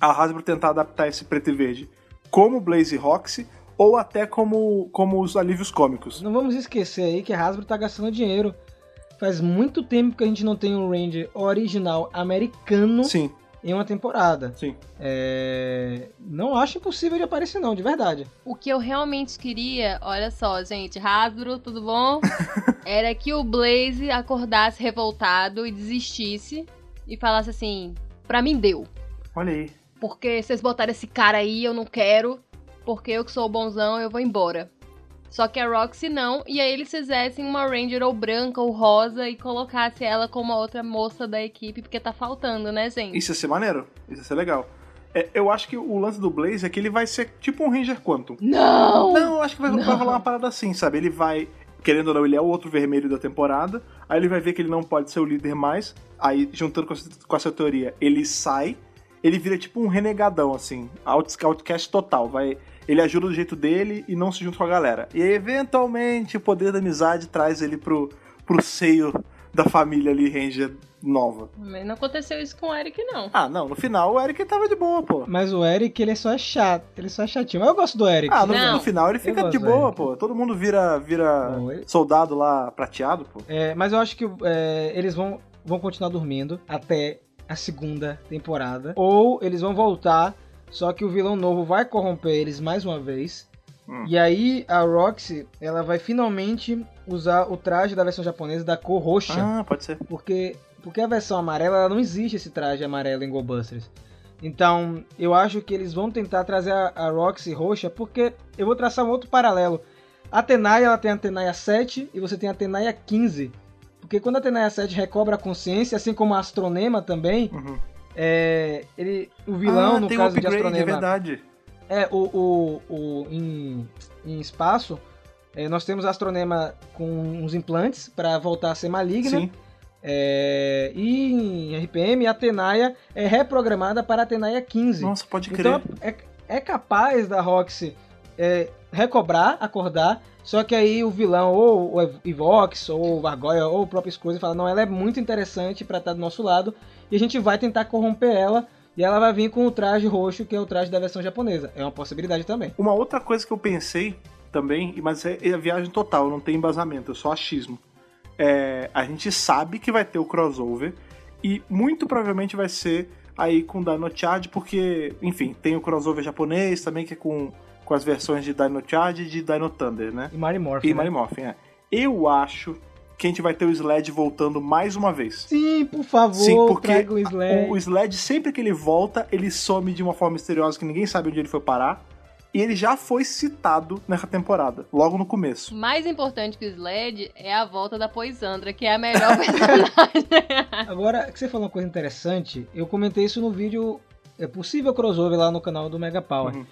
a Hasbro tentar adaptar esse preto e verde como Blaze e Roxy ou até como, como os alívios cômicos. Não vamos esquecer aí que a Hasbro tá gastando dinheiro. Faz muito tempo que a gente não tem um Ranger original americano Sim, em uma temporada. sim. É... Não acho impossível de aparecer, não, de verdade. O que eu realmente queria, olha só, gente, Hasbro, tudo bom? Era que o Blaze acordasse revoltado e desistisse e falasse assim: pra mim deu. Olha aí. Porque vocês botaram esse cara aí, eu não quero. Porque eu que sou o bonzão, eu vou embora. Só que a Roxy não, e aí eles fizessem uma Ranger ou branca ou rosa e colocasse ela como a outra moça da equipe, porque tá faltando, né, gente? Isso ia ser maneiro. Isso ia ser legal. É, eu acho que o lance do Blaze é que ele vai ser tipo um Ranger Quantum. Não! Não, eu acho que vai, vai rolar uma parada assim, sabe? Ele vai, querendo ou não, ele é o outro vermelho da temporada. Aí ele vai ver que ele não pode ser o líder mais. Aí, juntando com essa, com essa teoria, ele sai. Ele vira tipo um renegadão, assim. Out, outcast total. Vai, ele ajuda do jeito dele e não se junta com a galera. E eventualmente, o poder da amizade traz ele pro, pro seio da família ali, Ranger nova. Mas não aconteceu isso com o Eric, não. Ah, não, no final o Eric tava de boa, pô. Mas o Eric, ele é só chato. Ele é só chatinho. Mas eu gosto do Eric. Ah, no, Não. no final ele fica de boa, pô. Todo mundo vira, vira Bom, ele- soldado lá prateado, pô. É, mas eu acho que é, eles vão, vão continuar dormindo até a segunda temporada. Ou eles vão voltar, só que o vilão novo vai corromper eles mais uma vez. Hum. E aí a Roxy, ela vai finalmente usar o traje da versão japonesa da cor roxa. Ah, pode ser. Porque, porque a versão amarela, ela não existe esse traje amarelo em GoBusters. Então, eu acho que eles vão tentar trazer a, a Roxy roxa, porque eu vou traçar um outro paralelo. A Tenaya, ela tem a Tenaya 7 e você tem a Tenaya 15. Porque quando a Tenaya 7 recobra a consciência, assim como a Astronema também, Uhum. é, ele, o vilão, ah, no caso de upgrade, é Astronema, verdade. é, o, o, o, em, em espaço, é, nós temos a Astronema com uns implantes para voltar a ser maligna. Sim. É, e em RPM, a Tenaya é reprogramada para a Tenaya 15. Nossa, pode crer. então é, é capaz da Roxy é, recobrar, acordar, só que aí o vilão, ou o Evox, ou o Vargoya, ou o próprio Scrooge fala, não, ela é muito interessante pra estar do nosso lado, e a gente vai tentar corromper ela, e ela vai vir com o traje roxo, que é o traje da versão japonesa. É uma possibilidade também. Uma outra coisa que eu pensei também, mas é, é a viagem total, não tem embasamento, é só achismo. É, a gente sabe que vai ter o crossover e muito provavelmente vai ser aí com Dino Charge, porque, enfim, tem o crossover japonês também, que é com, com as versões de Dino Charge e de Dino Thunder, né? E Mary Morphin, E né? Mighty Morphin, é. Eu acho que a gente vai ter o Sled voltando mais uma vez. Sim, por favor, Sim, porque traga o Sled. o, o Sled, sempre que ele volta, ele some de uma forma misteriosa que ninguém sabe onde ele foi parar. E ele já foi citado nessa temporada, logo no começo. Mais importante que o Sled é a volta da Poisandra, que é a melhor personagem. Agora, que você falou uma coisa interessante, eu comentei isso no vídeo é possível crossover lá no canal do Mega Power. Uhum.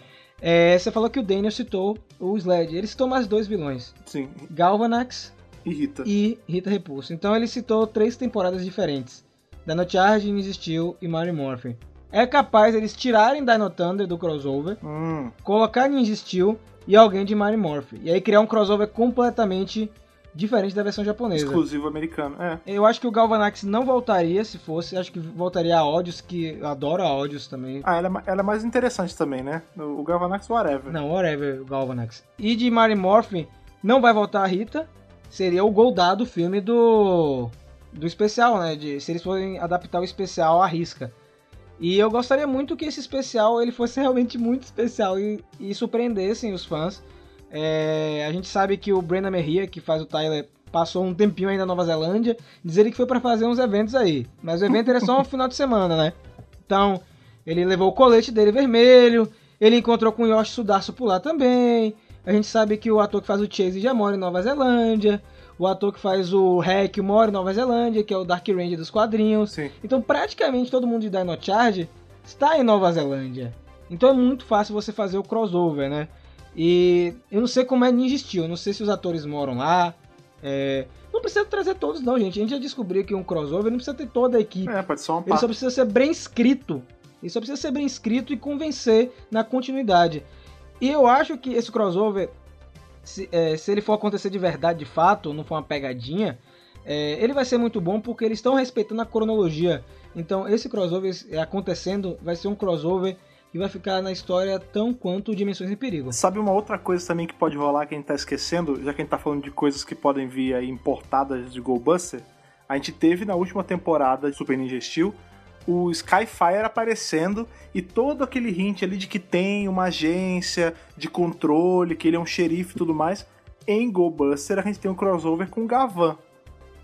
É, você falou que o Daniel citou o Sled. Ele citou mais dois vilões: Sim, Galvanax irrita. e Rita Repulso. Então ele citou três temporadas diferentes: Dino Charge, Ninja Steel e Mary Morphin. É capaz eles tirarem Dino Thunder do crossover, Hum, colocar Ninja Steel e alguém de Mary Morphin. E aí criar um crossover completamente diferente da versão japonesa. exclusivo americano. É. Eu acho que o Galvanax não voltaria se fosse. Acho que voltaria a Odious, que eu adoro a Odious também. Ah, ela é, ela é mais interessante também, né? O Galvanax, whatever. Não, whatever, o Galvanax. E de Mary Morphin, não vai voltar a Rita. Seria o Goldar do filme do. Do especial, né? De, se eles forem adaptar o especial à risca. E eu gostaria muito que esse especial ele fosse realmente muito especial e, e surpreendessem os fãs. É, a gente sabe que o Brendan Merria, que faz o Tyler, passou um tempinho aí na Nova Zelândia, dizer que foi pra fazer uns eventos aí. Mas o evento era só um final de semana, né? Então, ele levou o colete dele vermelho, ele encontrou com o Yoshi Sudarso por lá também. A gente sabe que o ator que faz o Chase já mora em Nova Zelândia. O ator que faz o Hack mora em Nova Zelândia, que é o Dark Ranger dos quadrinhos. Sim. Então, praticamente todo mundo de Dino Charge está em Nova Zelândia. Então é muito fácil você fazer o crossover, né? E eu não sei como é Ninja Steel, eu não sei se os atores moram lá. é, Não precisa trazer todos, não, gente. A gente já descobriu que um crossover não precisa ter toda a equipe. É, pode ser uma Ele só precisa ser bem escrito. Ele só precisa ser bem escrito e convencer na continuidade. E eu acho que esse crossover, se, é, se ele for acontecer de verdade, de fato, não for uma pegadinha, é, ele vai ser muito bom porque eles estão respeitando a cronologia. Então, esse crossover acontecendo vai ser um crossover que vai ficar na história tão quanto Dimensões em Perigo. Sabe uma outra coisa também que pode rolar que a gente tá esquecendo, já que a gente tá falando de coisas que podem vir aí importadas de Goldbuster? A gente teve na última temporada de Super Ninja Steel o Skyfire aparecendo e todo aquele hint ali de que tem uma agência de controle, que ele é um xerife e tudo mais. Em Goldbuster a gente tem um crossover com o Gavan.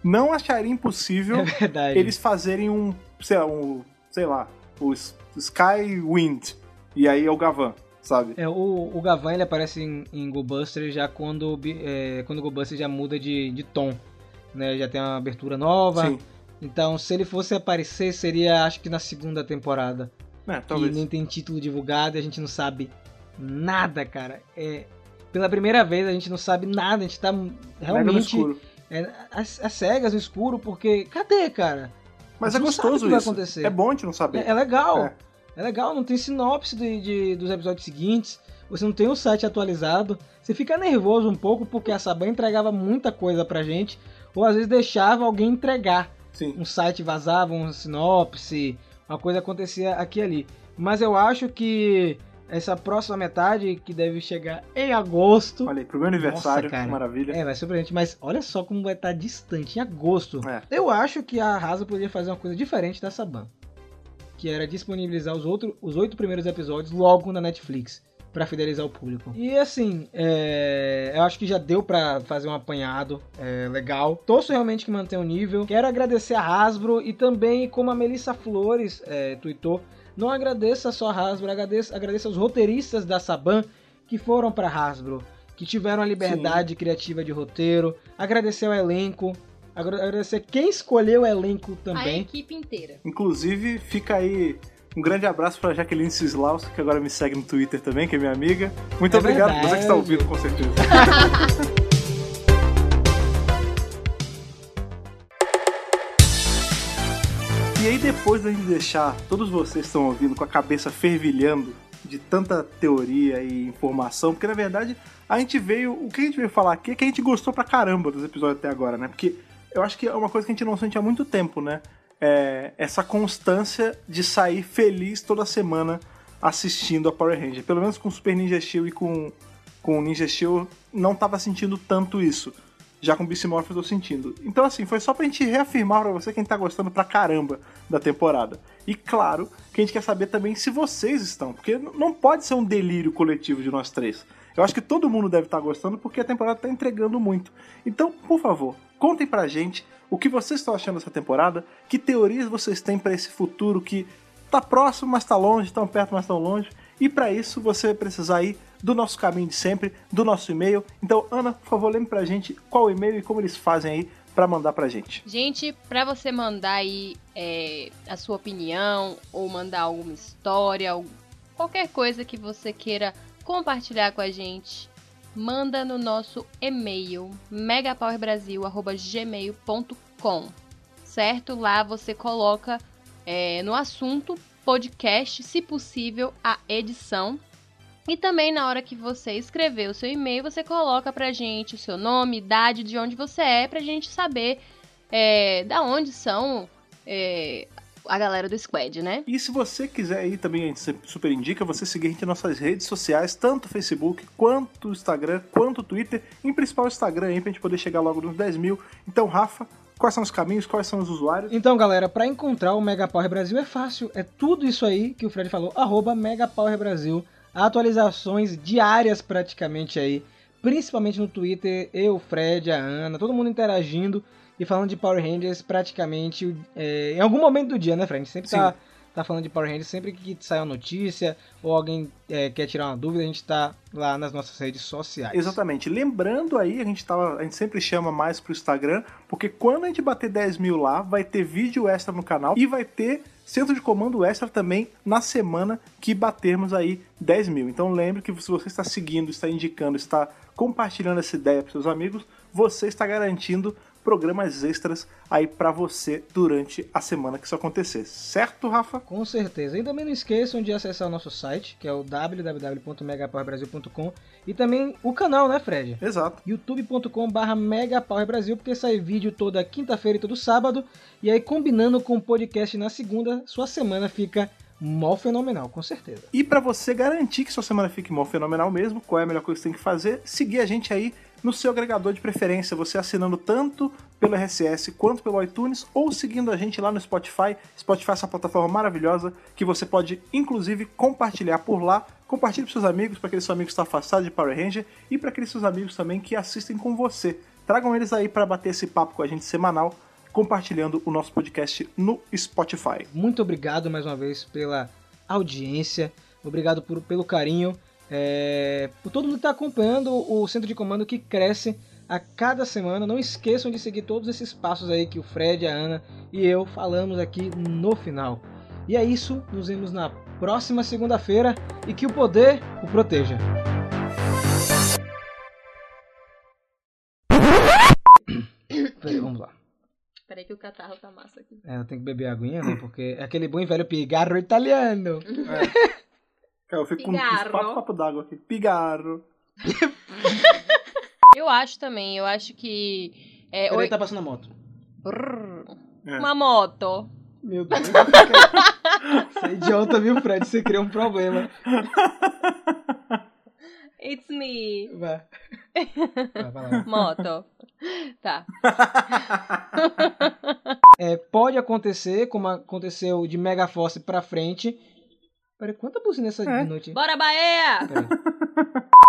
Não acharia impossível É eles fazerem um, sei lá, um, sei lá, o Skywind. E aí é o Gavan, sabe? É, o, o Gavan ele aparece em, em GoBuster já quando, é, quando o GoBuster já muda de, de tom. Né? Já tem uma abertura nova. Sim. Então, se ele fosse aparecer, seria acho que na segunda temporada. É, talvez. nem tem título divulgado e a gente não sabe nada, cara. É, pela primeira vez a gente não sabe nada, a gente tá realmente é, as, as cegas no escuro, porque. Cadê, cara? Mas é gostoso isso. acontecer. É bom a gente não saber. É, é legal. É. É. legal, não tem sinopse de, de- dos episódios seguintes. Você não tem o site atualizado. Você fica nervoso um pouco porque a Saban entregava muita coisa pra gente. Ou às vezes deixava alguém entregar. Sim. Um site vazava, um sinopse, uma coisa acontecia aqui e ali. Mas eu acho que essa próxima metade, que deve chegar em agosto. Olha aí, pro meu aniversário, Nossa, cara. que maravilha. É, vai surpreendente, mas olha só como vai estar distante, em agosto. É. Eu acho que a Rasa poderia fazer uma coisa diferente da Saban. Que era disponibilizar os, outro, os oito primeiros episódios logo na Netflix. Pra fidelizar o público. E assim, é, eu acho que já deu pra fazer um apanhado é, legal. Torço realmente que mantenha o nível. Quero agradecer a Hasbro e também, como a Melissa Flores é, tweetou, não agradeça só a Hasbro, agradeça, agradeça aos roteiristas da Saban que foram pra Hasbro, que tiveram a liberdade criativa de roteiro. Agradecer ao elenco, agradecer quem escolheu o elenco A também. equipe inteira. Inclusive, fica aí um grande abraço pra Jaqueline Sislaus, que agora me segue no Twitter também, que é minha amiga. Muito É obrigado, verdade. você que está ouvindo, com certeza. E aí, depois da gente deixar todos vocês que estão ouvindo com a cabeça fervilhando de tanta teoria e informação, porque na verdade a gente veio. O que a gente veio falar aqui é que a gente gostou pra caramba dos episódios até agora, né? Porque eu acho que é uma coisa que a gente não sente há muito tempo, né? É essa constância de sair feliz toda semana assistindo a Power Ranger. Pelo menos com Super Ninja Steel e com, com Ninja Steel, não tava sentindo tanto isso. Já com o Beast Morph eu tô sentindo. Então, assim, foi só pra gente reafirmar pra você que a gente tá gostando pra caramba da temporada. E claro que a gente quer saber também se vocês estão, porque não pode ser um delírio coletivo de nós três. Eu acho que todo mundo deve estar gostando porque a temporada tá entregando muito. Então, por favor, contem pra gente o que vocês estão achando dessa temporada, que teorias vocês têm pra esse futuro que tá próximo, mas tá longe, tão perto, mas tão longe. E pra isso você vai precisar aí do nosso caminho de sempre, do nosso e-mail. Então, Ana, por favor, lembre pra gente qual e-mail e como eles fazem aí pra mandar pra gente. Gente, pra você mandar aí é, a sua opinião ou mandar alguma história, qualquer coisa que você queira compartilhar com a gente, manda no nosso e-mail megapowerbrasil@gmail.com, certo? Lá você coloca é, no assunto podcast, se possível, a edição. E também na hora que você escrever o seu e-mail, você coloca pra gente o seu nome, idade, de onde você é, pra gente saber é, da onde são é, a galera do Squad, né? E se você quiser aí também, a gente super indica você seguir a gente nas nossas redes sociais, tanto o Facebook, quanto o Instagram, quanto o Twitter, em principal o Instagram aí, pra gente poder chegar logo nos 10 mil. Então, Rafa, quais são os caminhos, quais são os usuários? Então, galera, pra encontrar o Mega Power Brasil é fácil. É tudo isso aí que o Fred falou. Arroba Mega Power Brasil. Atualizações diárias praticamente aí. Principalmente no Twitter. Eu, o Fred, a Ana, todo mundo interagindo e falando de Power Rangers praticamente é, em algum momento do dia, né, Fred? A gente sempre tá, tá falando de Power Rangers. Sempre que sai uma notícia ou alguém é, quer tirar uma dúvida, a gente tá lá nas nossas redes sociais. Exatamente. Lembrando aí, a gente, tava, a gente sempre chama mais pro Instagram, porque quando a gente bater 10 mil lá, vai ter vídeo extra no canal e vai ter centro de comando extra também na semana que batermos aí 10 mil. Então lembre que se você está seguindo, está indicando, está compartilhando essa ideia para seus amigos, você está garantindo programas extras aí para você durante a semana que isso acontecer. Certo, Rafa? Com certeza. E também não esqueçam de acessar o nosso site, que é o www.megapowerbrasil.com e também o canal, né, Fred? Exato. youtube.com.br megapowerbrasil, porque sai vídeo toda quinta-feira e todo sábado. E aí, combinando com o podcast na segunda, sua semana fica mó fenomenal, com certeza. E para você garantir que sua semana fique mó fenomenal mesmo, qual é a melhor coisa que você tem que fazer? Seguir a gente aí no seu agregador de preferência, você assinando tanto pelo RSS quanto pelo iTunes ou seguindo a gente lá no Spotify. Spotify é essa plataforma maravilhosa que você pode inclusive compartilhar por lá. Compartilhe para seus amigos, para aqueles seus amigos que estão afastados de Power Ranger e para aqueles seus amigos também que assistem com você. Tragam eles aí para bater esse papo com a gente semanal, compartilhando o nosso podcast no Spotify. Muito obrigado mais uma vez pela audiência, obrigado por- pelo carinho, é, por todo mundo que está acompanhando o centro de comando que cresce a cada semana. Não esqueçam de seguir todos esses passos aí que o Fred, a Ana e eu falamos aqui no final. E é isso, nos vemos na próxima segunda-feira e que o poder o proteja. Peraí, vamos lá. Peraí que o catarro tá massa aqui. É, eu tenho que beber aguinha, né? Porque é aquele bom e velho pigarro italiano. Cara, eu fico com Pigarro. quatro copos d'água aqui. Pigarro. Eu acho também, eu acho que. É, Peraí, oi- tá passando a moto. Brrr. É. Uma moto. Meu Deus. Você é idiota, viu, Fred? Você criou um problema. It's me. Vai. Vai, vai lá. Moto. tá. É, pode acontecer, como aconteceu de Mega Force pra frente. Peraí, quanta buzina essa É. de noite? Bora, Bahia!